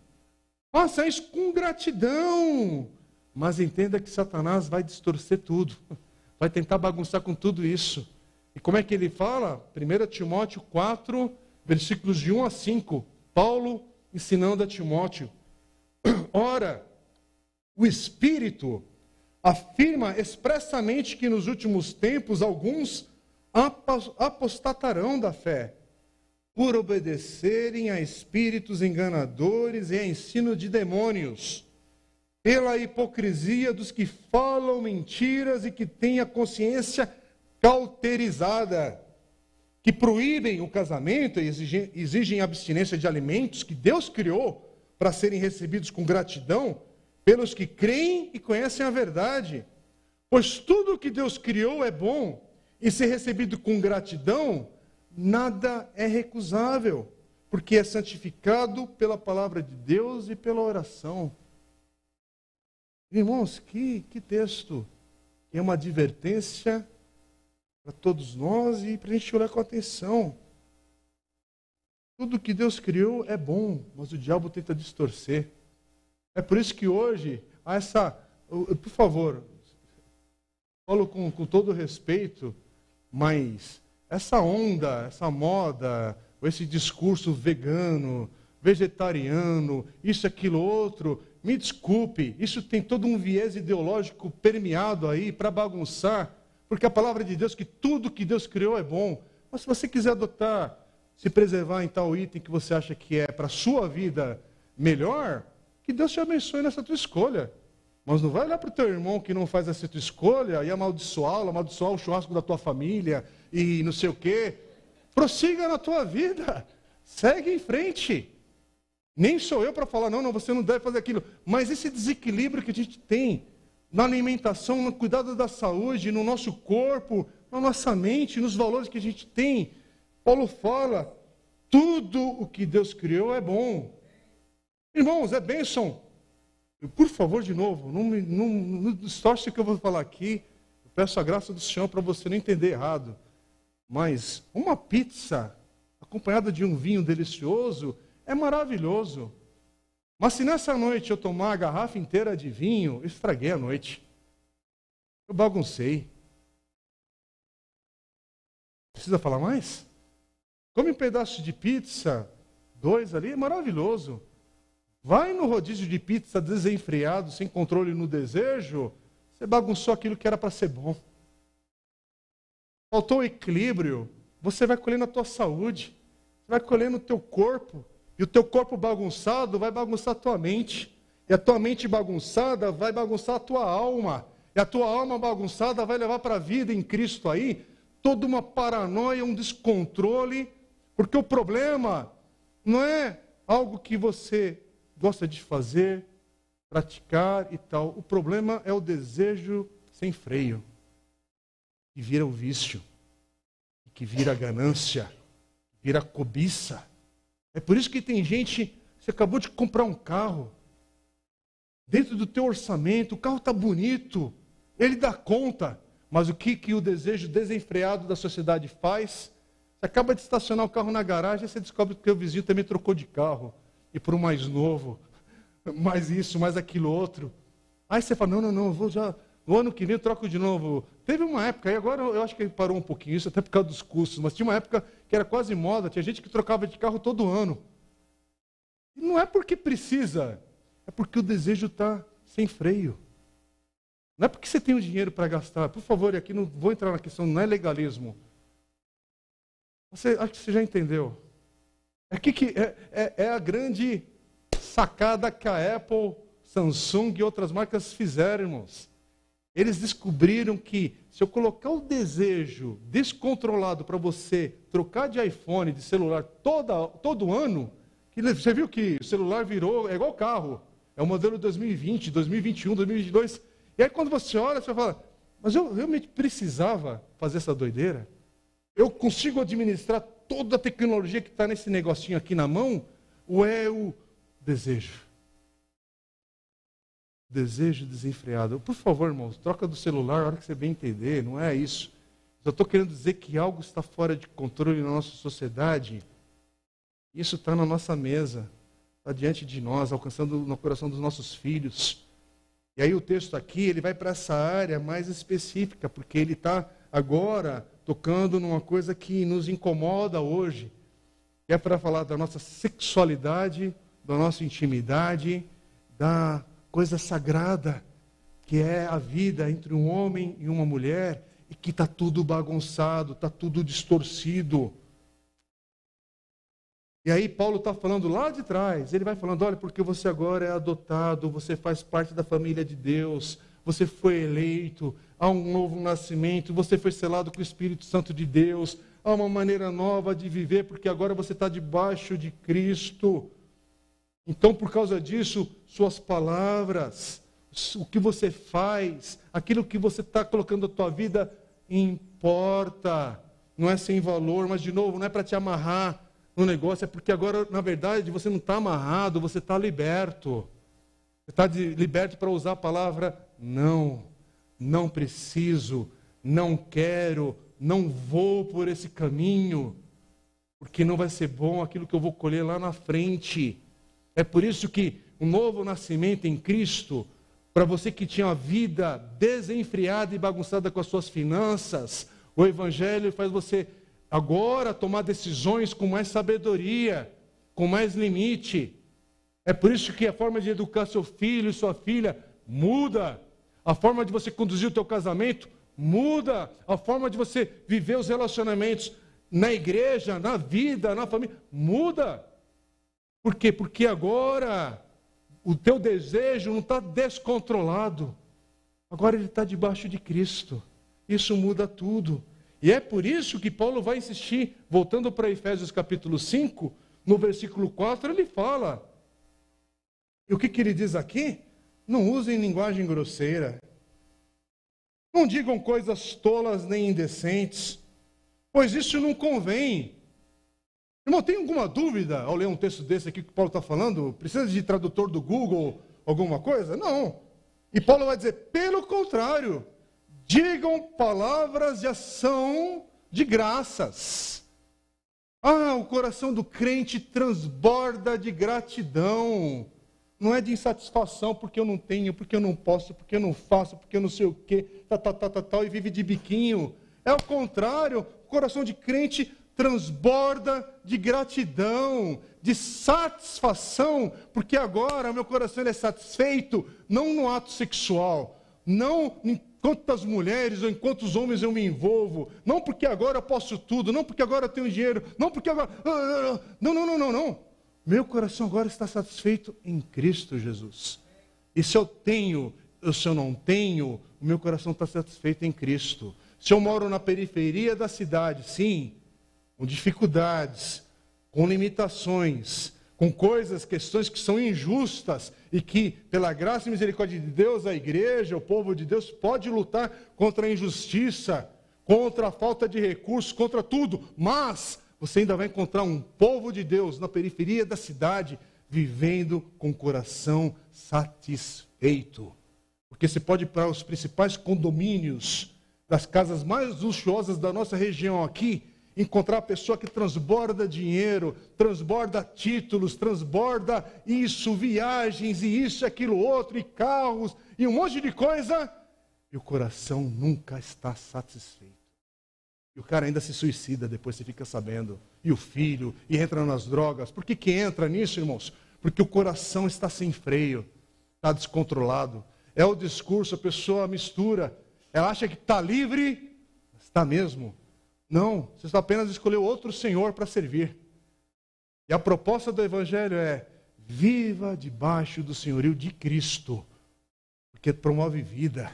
S1: Faça isso com gratidão. Mas entenda que Satanás vai distorcer tudo. Vai tentar bagunçar com tudo isso. E como é que ele fala? 1 Timóteo 4, versículos de 1 a 5. Paulo ensinando a Timóteo. Ora, o Espírito afirma expressamente que nos últimos tempos alguns apostatarão da fé, por obedecerem a espíritos enganadores e a ensino de demônios, pela hipocrisia dos que falam mentiras e que têm a consciência cauterizada, que proíbem o casamento e exigem, exigem abstinência de alimentos que Deus criou para serem recebidos com gratidão pelos que creem e conhecem a verdade. Pois tudo o que Deus criou é bom, e ser recebido com gratidão, nada é recusável, porque é santificado pela palavra de Deus e pela oração. Irmãos, que, que texto! É uma advertência para todos nós e para a gente olhar com atenção. Tudo que Deus criou é bom, mas o diabo tenta distorcer. É por isso que hoje há essa. Por favor, falo com, com todo respeito, mas essa onda, essa moda, esse discurso vegano, vegetariano, isso, aquilo, outro, me desculpe, isso tem todo um viés ideológico permeado aí para bagunçar, porque a palavra de Deus, que tudo que Deus criou é bom, mas se você quiser adotar, se preservar em tal item que você acha que é para a sua vida melhor, que Deus te abençoe nessa tua escolha. Mas não vai olhar para o teu irmão que não faz essa tua escolha e amaldiçoá-lo, amaldiçoar o churrasco da tua família e não sei o quê. Prossiga na tua vida. Segue em frente. Nem sou eu para falar, não, não, você não deve fazer aquilo. Mas esse desequilíbrio que a gente tem na alimentação, no cuidado da saúde, no nosso corpo, na nossa mente, nos valores que a gente tem. Paulo fala: tudo o que Deus criou é bom. Irmãos, é bênção. Por favor, de novo, não, me, não, não distorce o que eu vou falar aqui. Eu peço a graça do Senhor para você não entender errado. Mas uma pizza acompanhada de um vinho delicioso é maravilhoso. Mas se nessa noite eu tomar a garrafa inteira de vinho, estraguei a noite. Eu baguncei. Precisa falar mais? Come um pedaço de pizza, dois ali, é maravilhoso. Vai no rodízio de pizza desenfreado, sem controle no desejo, você bagunçou aquilo que era para ser bom. Faltou equilíbrio, você vai colher na tua saúde, você vai colher no teu corpo, e o teu corpo bagunçado vai bagunçar a tua mente, e a tua mente bagunçada vai bagunçar a tua alma, e a tua alma bagunçada vai levar para a vida em Cristo aí toda uma paranoia, um descontrole, porque o problema não é algo que você gosta de fazer, praticar e tal. O problema é o desejo sem freio, que vira o vício, que vira a ganância, vira a cobiça. É por isso que tem gente, você acabou de comprar um carro, dentro do teu orçamento, o carro está bonito, ele dá conta, mas o que, que o desejo desenfreado da sociedade faz? Você acaba de estacionar o carro na garagem e você descobre que o vizinho também trocou de carro e por um mais novo, mais isso, mais aquilo outro. Aí você fala, não, não, não, vou já, no ano que vem eu troco de novo. Teve uma época, e agora eu acho que parou um pouquinho isso, até por causa dos custos, mas tinha uma época que era quase moda, tinha gente que trocava de carro todo ano. E não é porque precisa, é porque o desejo está sem freio. Não é porque você tem o dinheiro para gastar. Por favor, aqui não vou entrar na questão, não é legalismo. Você, acho que você já entendeu. É, que, é, é, é a grande sacada que a Apple, Samsung e outras marcas fizeram, irmãos. Eles descobriram que se eu colocar o desejo descontrolado para você trocar de iPhone, de celular, toda, todo ano, que você viu que o celular virou, é igual carro. É o modelo 2020, 2021, 2022. E aí quando você olha, você fala, mas eu realmente precisava fazer essa doideira? Eu consigo administrar toda a tecnologia que está nesse negocinho aqui na mão? Ou é o desejo? Desejo desenfreado. Por favor, irmãos, troca do celular a hora que você bem entender, não é isso. Eu estou querendo dizer que algo está fora de controle na nossa sociedade. Isso está na nossa mesa, está diante de nós, alcançando no coração dos nossos filhos. E aí o texto aqui, ele vai para essa área mais específica, porque ele está agora tocando numa coisa que nos incomoda hoje. É para falar da nossa sexualidade, da nossa intimidade, da coisa sagrada, que é a vida entre um homem e uma mulher, e que está tudo bagunçado, está tudo distorcido. E aí Paulo está falando lá de trás, ele vai falando, olha, porque você agora é adotado, você faz parte da família de Deus, você foi eleito, há um novo nascimento, você foi selado com o Espírito Santo de Deus, há uma maneira nova de viver, porque agora você está debaixo de Cristo. Então, por causa disso, suas palavras, o que você faz, aquilo que você está colocando a tua vida importa. Não é sem valor, mas de novo, não é para te amarrar no negócio, é porque agora, na verdade, você não está amarrado, você está liberto. Você está liberto para usar a palavra não, não preciso, não quero, não vou por esse caminho, porque não vai ser bom aquilo que eu vou colher lá na frente. É por isso que o novo nascimento em Cristo, para você que tinha a vida desenfreada e bagunçada com as suas finanças, o Evangelho faz você agora tomar decisões com mais sabedoria, com mais limite. É por isso que a forma de educar seu filho e sua filha muda. A forma de você conduzir o teu casamento muda. A forma de você viver os relacionamentos na igreja, na vida, na família, muda. Por quê? Porque agora o teu desejo não está descontrolado. Agora ele está debaixo de Cristo. Isso muda tudo. E é por isso que Paulo vai insistir, voltando para Efésios capítulo 5, no versículo 4, ele fala. E o que, que ele diz aqui? Não usem linguagem grosseira. Não digam coisas tolas nem indecentes, pois isso não convém. Irmão, tem alguma dúvida ao ler um texto desse aqui que Paulo está falando? Precisa de tradutor do Google, alguma coisa? Não. E Paulo vai dizer, pelo contrário, digam palavras de ação de graças. Ah, o coração do crente transborda de gratidão. Não é de insatisfação porque eu não tenho, porque eu não posso, porque eu não faço, porque eu não sei o quê, tal, tal, tal, tal, tal e vive de biquinho. É o contrário, o coração de crente transborda de gratidão, de satisfação, porque agora meu coração é satisfeito, não no ato sexual, não em quantas mulheres ou em quantos homens eu me envolvo, não porque agora eu posso tudo, não porque agora eu tenho dinheiro, não porque agora. Ah, ah, ah. Não, não, não, não, não. Meu coração agora está satisfeito em Cristo Jesus. E se eu tenho, ou se eu não tenho, o meu coração está satisfeito em Cristo. Se eu moro na periferia da cidade, sim, com dificuldades, com limitações, com coisas, questões que são injustas e que, pela graça e misericórdia de Deus, a igreja, o povo de Deus, pode lutar contra a injustiça, contra a falta de recursos, contra tudo, mas você ainda vai encontrar um povo de Deus na periferia da cidade, vivendo com o coração satisfeito. Porque você pode ir para os principais condomínios das casas mais luxuosas da nossa região aqui, encontrar a pessoa que transborda dinheiro, transborda títulos, transborda isso, viagens e isso, aquilo outro, e carros, e um monte de coisa, e o coração nunca está satisfeito. E o cara ainda se suicida, depois você fica sabendo. E o filho, e entra nas drogas. Por que, que entra nisso, irmãos? Porque o coração está sem freio, está descontrolado. É o discurso, a pessoa mistura. Ela acha que está livre, está mesmo não, você apenas escolheu outro Senhor para servir. E a proposta do Evangelho é: viva debaixo do senhorio de Cristo, porque promove vida,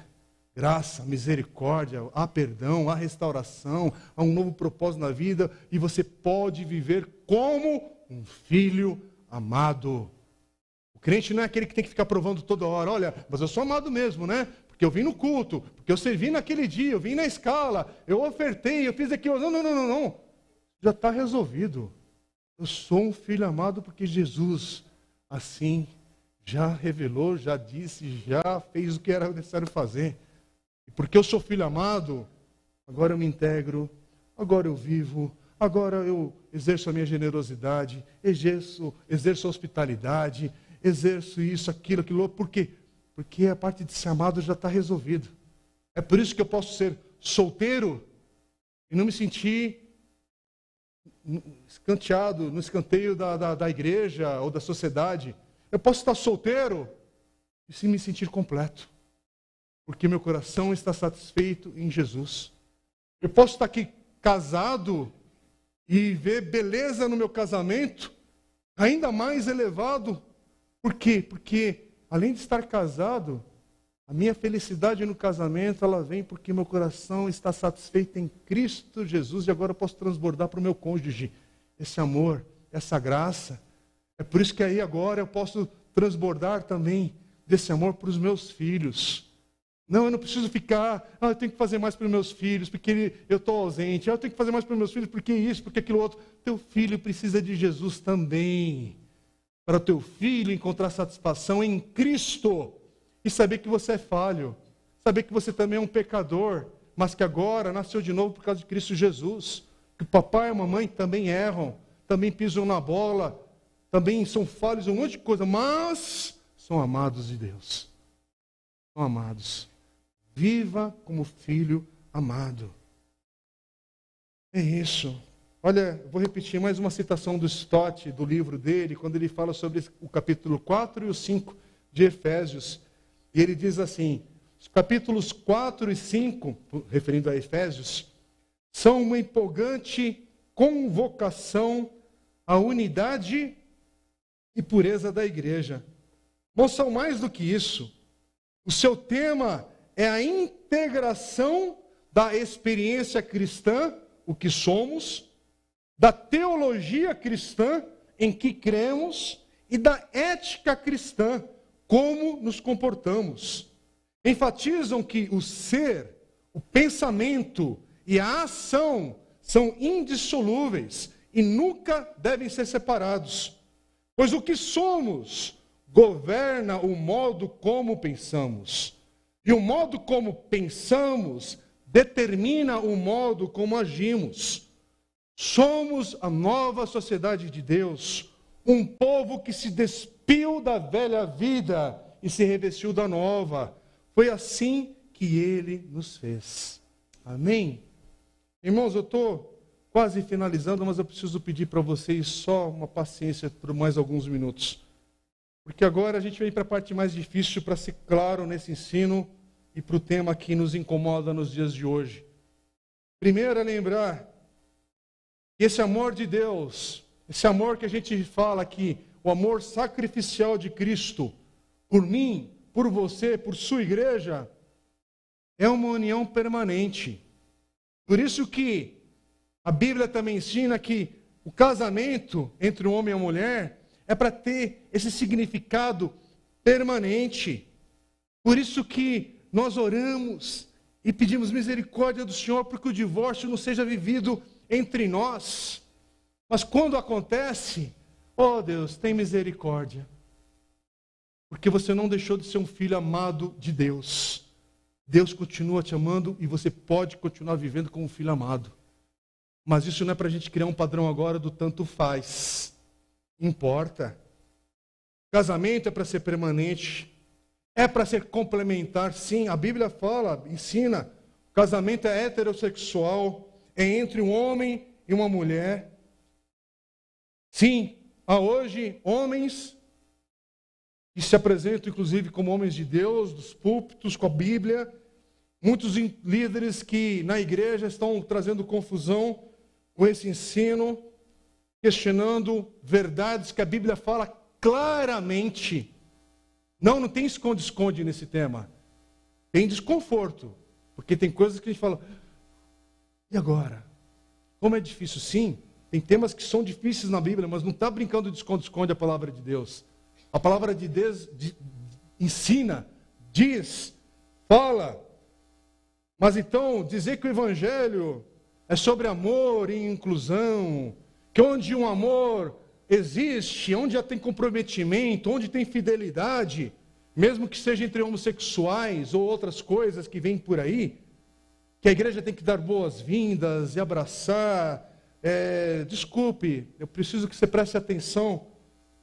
S1: graça, misericórdia, há perdão, há restauração, há um novo propósito na vida e você pode viver como um filho amado. O crente não é aquele que tem que ficar provando toda hora: olha, mas eu sou amado mesmo, né? Porque eu vim no culto, porque eu servi naquele dia, eu vim na escala, eu ofertei, eu fiz aquilo. Não, não, não, não, não. Já está resolvido. Eu sou um filho amado porque Jesus, assim, já revelou, já disse, já fez o que era necessário fazer. E porque eu sou filho amado, agora eu me integro, agora eu vivo, agora eu exerço a minha generosidade, exerço, exerço a hospitalidade, exerço isso, aquilo, aquilo. Por quê? Porque a parte de ser amado já está resolvida. É por isso que eu posso ser solteiro e não me sentir escanteado no escanteio da, da, da igreja ou da sociedade. Eu posso estar solteiro e se me sentir completo, porque meu coração está satisfeito em Jesus. Eu posso estar aqui casado e ver beleza no meu casamento ainda mais elevado. Por quê? Porque além de estar casado, a minha felicidade no casamento, ela vem porque meu coração está satisfeito em Cristo Jesus e agora eu posso transbordar para o meu cônjuge esse amor, essa graça. É por isso que aí agora eu posso transbordar também desse amor para os meus filhos. Não, eu não preciso ficar, ah, eu tenho que fazer mais para os meus filhos, porque eu estou ausente. Ah, eu tenho que fazer mais para os meus filhos, porque isso, porque aquilo outro. Teu filho precisa de Jesus também. Para o teu filho encontrar satisfação em Cristo e saber que você é falho, saber que você também é um pecador, mas que agora nasceu de novo por causa de Cristo Jesus. Que o papai e a mamãe também erram, também pisam na bola, também são falhos, um monte de coisa, mas são amados de Deus. São amados. Viva como filho amado. É isso. Olha, vou repetir mais uma citação do Stott, do livro dele, quando ele fala sobre o capítulo 4 e o 5 de Efésios. E ele diz assim: os capítulos 4 e 5, referindo a Efésios, são uma empolgante convocação à unidade e pureza da igreja. Mas são mais do que isso. O seu tema é a integração da experiência cristã, o que somos, da teologia cristã, em que cremos, e da ética cristã, como nos comportamos. Enfatizam que o ser, o pensamento e a ação são indissolúveis e nunca devem ser separados. Pois o que somos governa o modo como pensamos. E o modo como pensamos determina o modo como agimos. Somos a nova sociedade de Deus, um povo que se despiu da velha vida e se revestiu da nova. Foi assim que ele nos fez. Amém? Irmãos, eu estou quase finalizando, mas eu preciso pedir para vocês só uma paciência por mais alguns minutos. Porque agora a gente vem para a parte mais difícil para ser claro nesse ensino e para o tema que nos incomoda nos dias de hoje. Primeiro é lembrar que esse amor de Deus, esse amor que a gente fala aqui, o amor sacrificial de Cristo, por mim, por você, por sua igreja, é uma união permanente. Por isso que a Bíblia também ensina que o casamento entre um homem e uma mulher é para ter esse significado permanente. Por isso que nós oramos e pedimos misericórdia do Senhor porque o divórcio não seja vivido entre nós. Mas quando acontece, oh Deus, tem misericórdia. Porque você não deixou de ser um filho amado de Deus. Deus continua te amando e você pode continuar vivendo como um filho amado. Mas isso não é para a gente criar um padrão agora do tanto faz. Importa. Casamento é para ser permanente. É para ser complementar, sim. A Bíblia fala, ensina. Casamento é heterossexual, é entre um homem e uma mulher. Sim, há hoje homens que se apresentam, inclusive, como homens de Deus, dos púlpitos, com a Bíblia. Muitos líderes que na igreja estão trazendo confusão com esse ensino, questionando verdades que a Bíblia fala claramente. Não, não tem esconde-esconde nesse tema. Tem desconforto, porque tem coisas que a gente fala, e agora? Como é difícil? Sim, tem temas que são difíceis na Bíblia, mas não está brincando de esconde-esconde a palavra de Deus. A palavra de Deus de, ensina, diz, fala. Mas então, dizer que o Evangelho é sobre amor e inclusão, que onde um amor existe, onde já tem comprometimento, onde tem fidelidade, mesmo que seja entre homossexuais ou outras coisas que vêm por aí, que a igreja tem que dar boas-vindas e abraçar, é, desculpe, eu preciso que você preste atenção,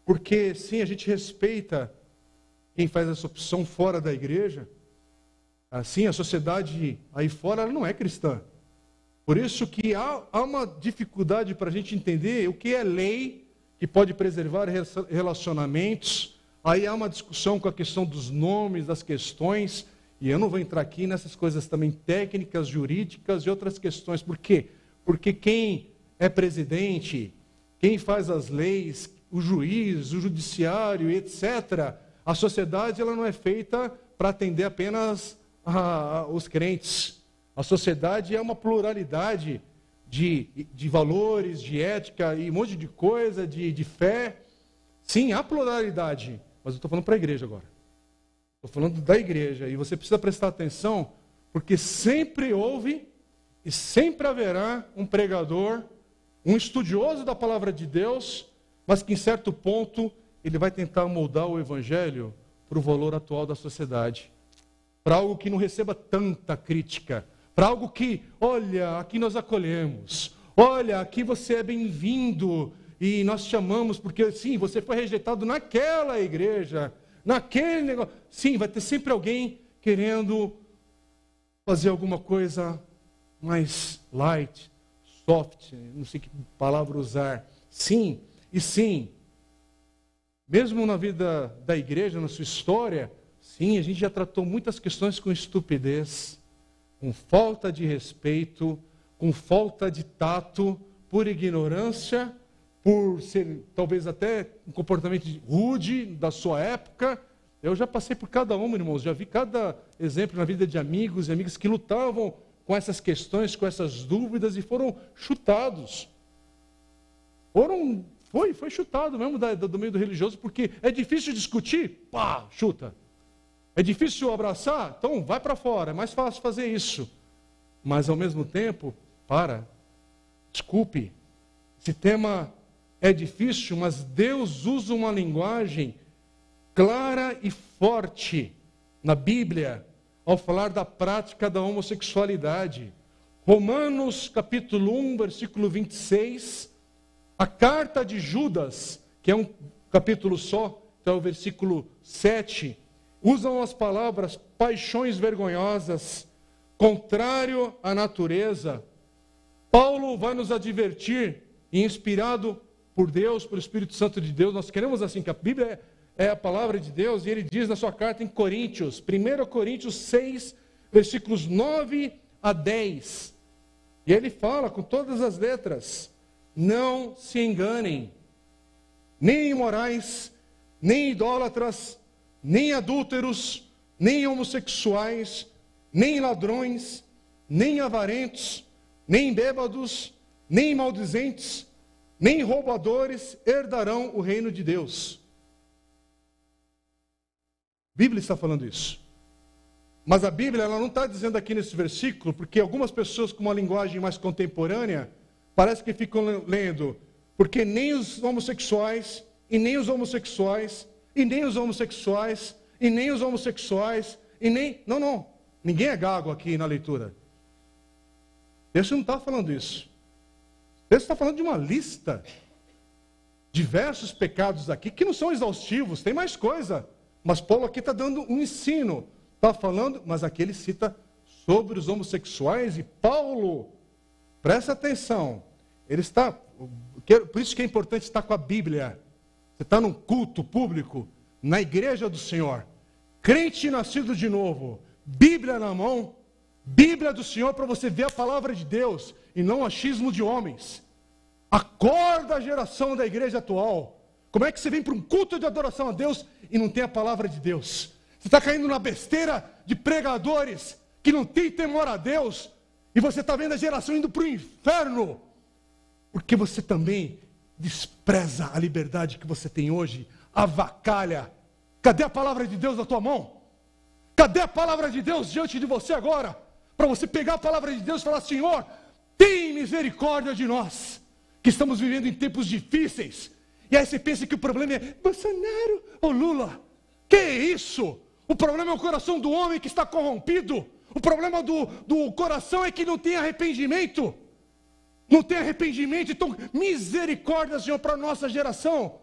S1: porque sim, a gente respeita quem faz essa opção fora da igreja. Assim, a sociedade aí fora não é cristã. Por isso que há, há uma dificuldade para a gente entender o que é lei que pode preservar relacionamentos. Aí há uma discussão com a questão dos nomes, das questões, e eu não vou entrar aqui nessas coisas também técnicas, jurídicas e outras questões. Por quê? Porque quem é presidente, quem faz as leis, o juiz, o judiciário, etc., a sociedade ela não é feita para atender apenas a, a, os crentes. A sociedade é uma pluralidade de, de valores, de ética e um monte de coisa, de, de fé. Sim, há pluralidade, mas eu estou falando para a igreja agora. Estou falando da igreja e você precisa prestar atenção, porque sempre houve e sempre haverá um pregador, um estudioso da palavra de Deus, mas que em certo ponto ele vai tentar moldar o evangelho para o valor atual da sociedade, para algo que não receba tanta crítica, para algo que, olha, aqui nós acolhemos, olha, aqui você é bem-vindo. E nós te amamos porque, sim, você foi rejeitado naquela igreja, naquele negócio. Sim, vai ter sempre alguém querendo fazer alguma coisa mais light, soft, não sei que palavra usar. Sim, e sim, mesmo na vida da igreja, na sua história, sim, a gente já tratou muitas questões com estupidez com falta de respeito, com falta de tato, por ignorância, por ser talvez até um comportamento rude da sua época. Eu já passei por cada um, irmãos, já vi cada exemplo na vida de amigos e amigas que lutavam com essas questões, com essas dúvidas e foram chutados. Foram, foi, foi chutado mesmo da, do meio do religioso, porque é difícil discutir, pá, chuta. É difícil abraçar? Então vai para fora, é mais fácil fazer isso. Mas ao mesmo tempo, para, desculpe, esse tema é difícil, mas Deus usa uma linguagem clara e forte na Bíblia ao falar da prática da homossexualidade. Romanos capítulo 1, versículo 26, a carta de Judas, que é um capítulo só, até o versículo 7, usam as palavras paixões vergonhosas, contrário à natureza. Paulo vai nos advertir, inspirado por Deus, pelo Espírito Santo de Deus, nós queremos assim que a Bíblia é, é a palavra de Deus, e ele diz na sua carta em Coríntios, 1 Coríntios 6, versículos 9 a 10. E ele fala com todas as letras: Não se enganem, nem imorais, nem idólatras, nem adúlteros, nem homossexuais, nem ladrões, nem avarentos, nem bêbados, nem maldizentes, nem roubadores herdarão o reino de Deus. A Bíblia está falando isso. Mas a Bíblia ela não está dizendo aqui nesse versículo, porque algumas pessoas com uma linguagem mais contemporânea parece que ficam lendo, porque nem os homossexuais e nem os homossexuais e nem os homossexuais, e nem os homossexuais, e nem. Não, não. Ninguém é gago aqui na leitura. Esse não está falando isso. Esse está falando de uma lista. Diversos pecados aqui que não são exaustivos, tem mais coisa. Mas Paulo aqui está dando um ensino. Está falando, mas aqui ele cita sobre os homossexuais e Paulo, presta atenção, ele está. Por isso que é importante estar com a Bíblia. Você está num culto público, na igreja do Senhor, crente nascido de novo, Bíblia na mão, Bíblia do Senhor para você ver a palavra de Deus e não achismo de homens. Acorda a geração da igreja atual. Como é que você vem para um culto de adoração a Deus e não tem a palavra de Deus? Você está caindo na besteira de pregadores que não têm temor a Deus e você está vendo a geração indo para o inferno, porque você também despreza a liberdade que você tem hoje, avacalha. Cadê a palavra de Deus na tua mão? Cadê a palavra de Deus diante de você agora? Para você pegar a palavra de Deus e falar: Senhor, tem misericórdia de nós, que estamos vivendo em tempos difíceis. E aí você pensa que o problema é Bolsonaro ou Lula. Que isso? O problema é o coração do homem que está corrompido. O problema do, do coração é que não tem arrependimento. não tem arrependimento. Então, misericórdia, Senhor, para a nossa geração.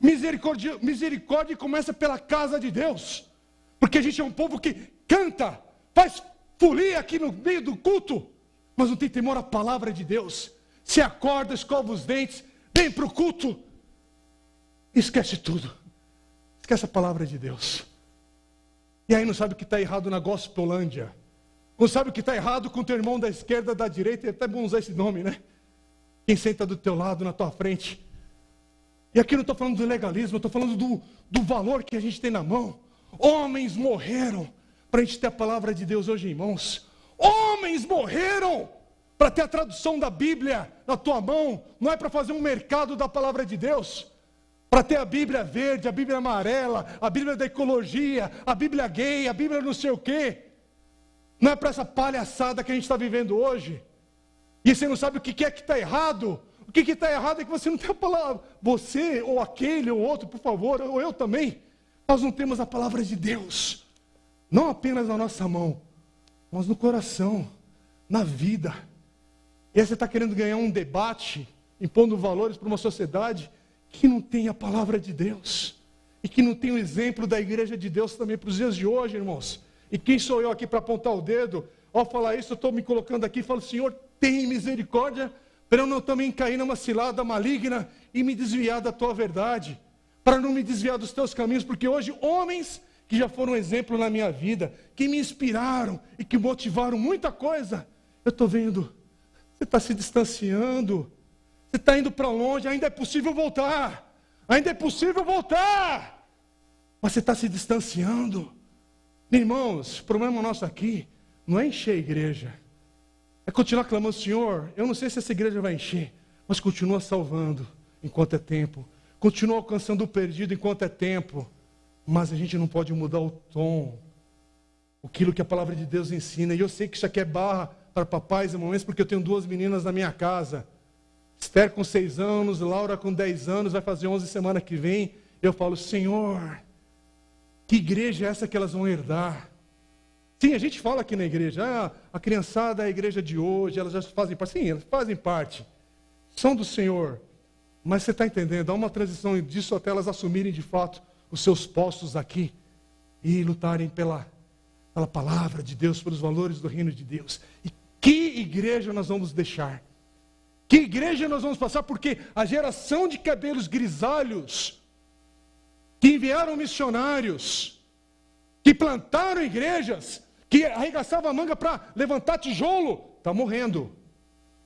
S1: Misericórdia, misericórdia começa pela casa de Deus. Porque a gente é um povo que canta, faz folia aqui no meio do culto, mas não tem temor à palavra de Deus. Se acorda, escova os dentes, vem para o culto, esquece tudo. Esquece a palavra de Deus. E aí não sabe o que está errado na Gospelândia. Não sabe o que está errado com o teu irmão da esquerda, da direita, é até bom usar esse nome, né? Quem senta do teu lado, na tua frente. E aqui não estou falando do legalismo, estou falando do, do valor que a gente tem na mão. Homens morreram para a gente ter a palavra de Deus hoje em mãos. Homens morreram para ter a tradução da Bíblia na tua mão. Não é para fazer um mercado da palavra de Deus. Para ter a Bíblia verde, a Bíblia amarela, a Bíblia da ecologia, a Bíblia gay, a Bíblia não sei o quê. Não é para essa palhaçada que a gente está vivendo hoje. E você não sabe o que é que está errado. O que está errado é que você não tem a palavra. Você, ou aquele, ou outro, por favor, ou eu também. Nós não temos a palavra de Deus. Não apenas na nossa mão, mas no coração, na vida. E aí você está querendo ganhar um debate, impondo valores para uma sociedade que não tem a palavra de Deus. E que não tem o exemplo da igreja de Deus também para os dias de hoje, irmãos. E quem sou eu aqui para apontar o dedo? Ao falar isso, eu estou me colocando aqui e falo, Senhor, tem misericórdia, para eu não também cair numa cilada maligna e me desviar da tua verdade, para não me desviar dos teus caminhos, porque hoje homens que já foram exemplo na minha vida, que me inspiraram e que motivaram muita coisa, eu estou vendo, você está se distanciando, você está indo para longe, ainda é possível voltar, ainda é possível voltar, mas você está se distanciando. Irmãos, o problema nosso aqui não é encher a igreja, é continuar clamando, Senhor, eu não sei se essa igreja vai encher, mas continua salvando enquanto é tempo, continua alcançando o perdido enquanto é tempo, mas a gente não pode mudar o tom, aquilo que a palavra de Deus ensina, e eu sei que isso aqui é barra para papais e mamães, porque eu tenho duas meninas na minha casa, Esther com seis anos, Laura com dez anos, vai fazer onze semana que vem, eu falo, Senhor, que igreja é essa que elas vão herdar? Sim, a gente fala aqui na igreja, ah, a criançada é a igreja de hoje, elas já fazem parte. Sim, elas fazem parte. São do Senhor. Mas você está entendendo? Há uma transição disso até elas assumirem de fato os seus postos aqui e lutarem pela, pela palavra de Deus, pelos valores do reino de Deus. E que igreja nós vamos deixar? Que igreja nós vamos passar? Porque a geração de cabelos grisalhos que enviaram missionários, que plantaram igrejas, que arregaçavam a manga para levantar tijolo, está morrendo.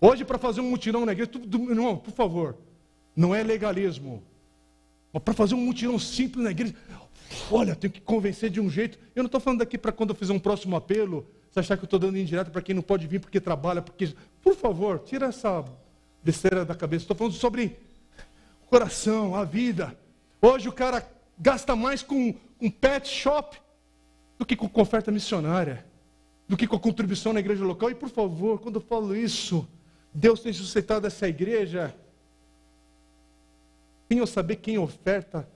S1: Hoje, para fazer um mutirão na igreja, tudo, irmão, por favor, não é legalismo. Para fazer um mutirão simples na igreja, olha, tenho que convencer de um jeito. Eu não estou falando daqui para quando eu fizer um próximo apelo, você achar que eu estou dando indireta para quem não pode vir porque trabalha, porque. Por favor, tira essa besteira da cabeça. Estou falando sobre o coração, a vida. Hoje o cara gasta mais com um pet shop do que com oferta missionária, do que com a contribuição na igreja local. E por favor, quando eu falo isso, Deus tem suscitado essa igreja. Sem eu saber quem oferta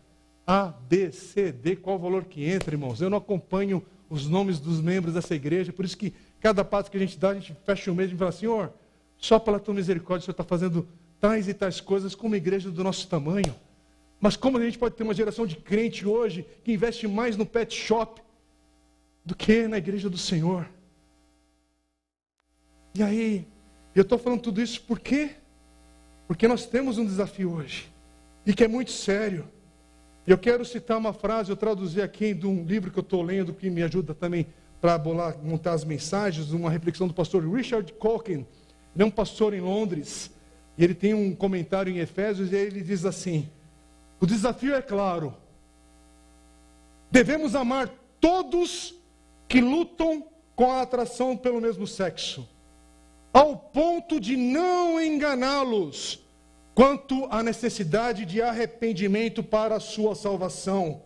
S1: A, B, C, D, qual o valor que entra, irmãos. Eu não acompanho os nomes dos membros dessa igreja, por isso que cada passo que a gente dá, a gente fecha o mês e fala, Senhor, só pela tua misericórdia o Senhor está fazendo tais e tais coisas com uma igreja do nosso tamanho. Mas como a gente pode ter uma geração de crente hoje que investe mais no pet shop do que na igreja do Senhor? E aí, eu estou falando tudo isso por quê? Porque nós temos um desafio hoje, e que é muito sério. Eu quero citar uma frase, eu traduzi aqui de um livro que eu estou lendo, que me ajuda também para montar as mensagens, uma reflexão do pastor Richard Calkin. Ele é um pastor em Londres, e ele tem um comentário em Efésios, e ele diz assim: o desafio é claro. Devemos amar todos que lutam com a atração pelo mesmo sexo, ao ponto de não enganá-los quanto à necessidade de arrependimento para a sua salvação.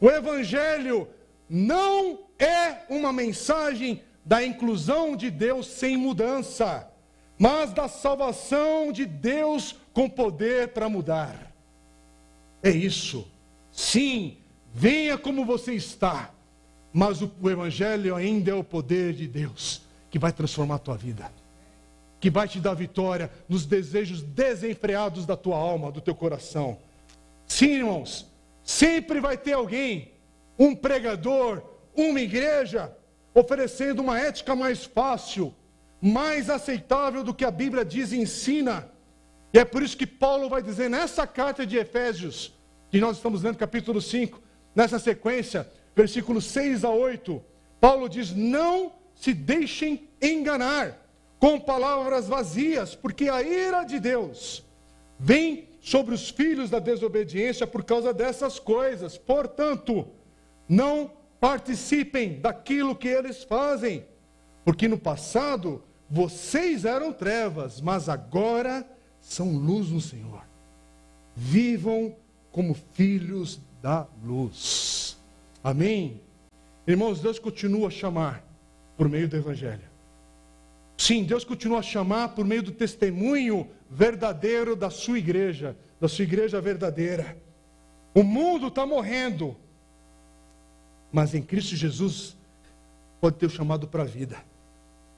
S1: O Evangelho não é uma mensagem da inclusão de Deus sem mudança, mas da salvação de Deus com poder para mudar. É isso. Sim, venha como você está. Mas o, Evangelho ainda é o poder de Deus que vai transformar a tua vida. Que vai te dar vitória nos desejos desenfreados da tua alma, do teu coração. Sim, irmãos, sempre vai ter alguém, um pregador, uma igreja, oferecendo uma ética mais fácil, mais aceitável do que a Bíblia diz e ensina. E é por isso que Paulo vai dizer nessa carta de Efésios, que nós estamos lendo capítulo 5, nessa sequência, versículos 6 a 8, Paulo diz: Não se deixem enganar com palavras vazias, porque a ira de Deus vem sobre os filhos da desobediência por causa dessas coisas. Portanto, não participem daquilo que eles fazem, porque no passado vocês eram trevas, mas agora são luz no Senhor. Vivam como filhos da luz. Amém? Irmãos, Deus continua a chamar por meio do Evangelho. Sim, Deus continua a chamar por meio do testemunho verdadeiro da sua igreja, da sua igreja verdadeira. O mundo está morrendo, mas em Cristo Jesus pode ter o chamado para a vida.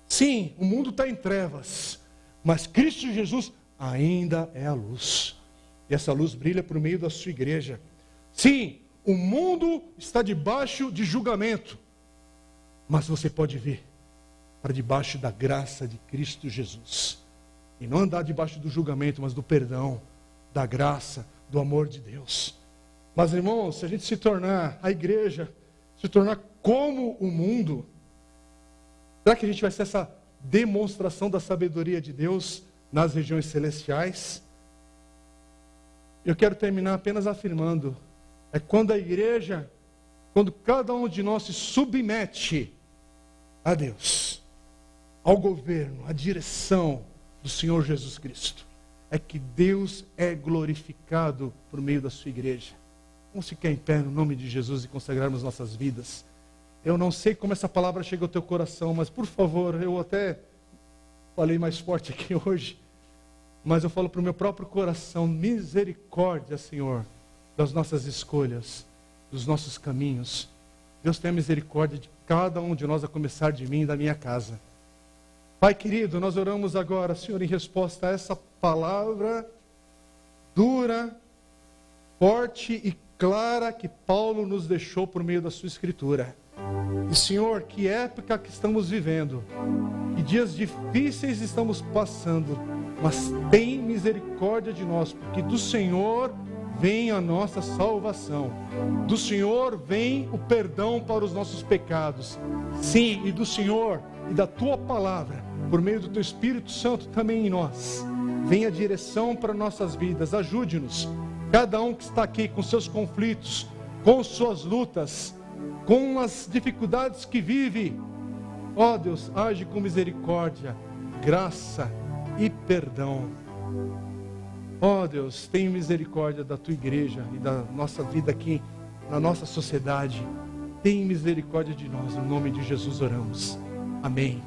S1: Sim, o mundo está em trevas, mas Cristo Jesus ainda é a luz. E essa luz brilha por meio da sua igreja. Sim, o mundo está debaixo de julgamento, mas você pode vir para debaixo da graça de Cristo Jesus. E não andar debaixo do julgamento, mas do perdão, da graça, do amor de Deus. Mas irmãos, se a gente se tornar a igreja, se tornar como o mundo, será que a gente vai ser essa demonstração da sabedoria de Deus nas regiões celestiais? Eu quero terminar apenas afirmando: é quando a igreja, quando cada um de nós se submete a Deus, ao governo, à direção do Senhor Jesus Cristo, é que Deus é glorificado por meio da sua igreja. Vamos ficar em pé no nome de Jesus e consagrarmos nossas vidas. Eu não sei como essa palavra chega ao teu coração, mas por favor, eu até falei mais forte aqui hoje, mas eu falo para o meu próprio coração: misericórdia, Senhor, das nossas escolhas, dos nossos caminhos. Deus tenha misericórdia de cada um de nós, a começar de mim e da minha casa. Pai querido, nós oramos agora, Senhor, em resposta a essa palavra dura, forte e clara que Paulo nos deixou por meio da sua escritura. E Senhor, que época que estamos vivendo, que dias difíceis estamos passando, mas tem misericórdia de nós, porque do Senhor vem a nossa salvação. Do Senhor vem o perdão para os nossos pecados. Sim, e do Senhor e da tua palavra, por meio do teu Espírito Santo também em nós. Vem a direção para nossas vidas. Ajude-nos. Cada um que está aqui com seus conflitos, com suas lutas, com as dificuldades que vive. Ó oh, Deus, age com misericórdia, graça e perdão. Ó oh, Deus, tenha misericórdia da tua igreja e da nossa vida aqui, na nossa sociedade. Tenha misericórdia de nós. Em nome de Jesus oramos. Amém.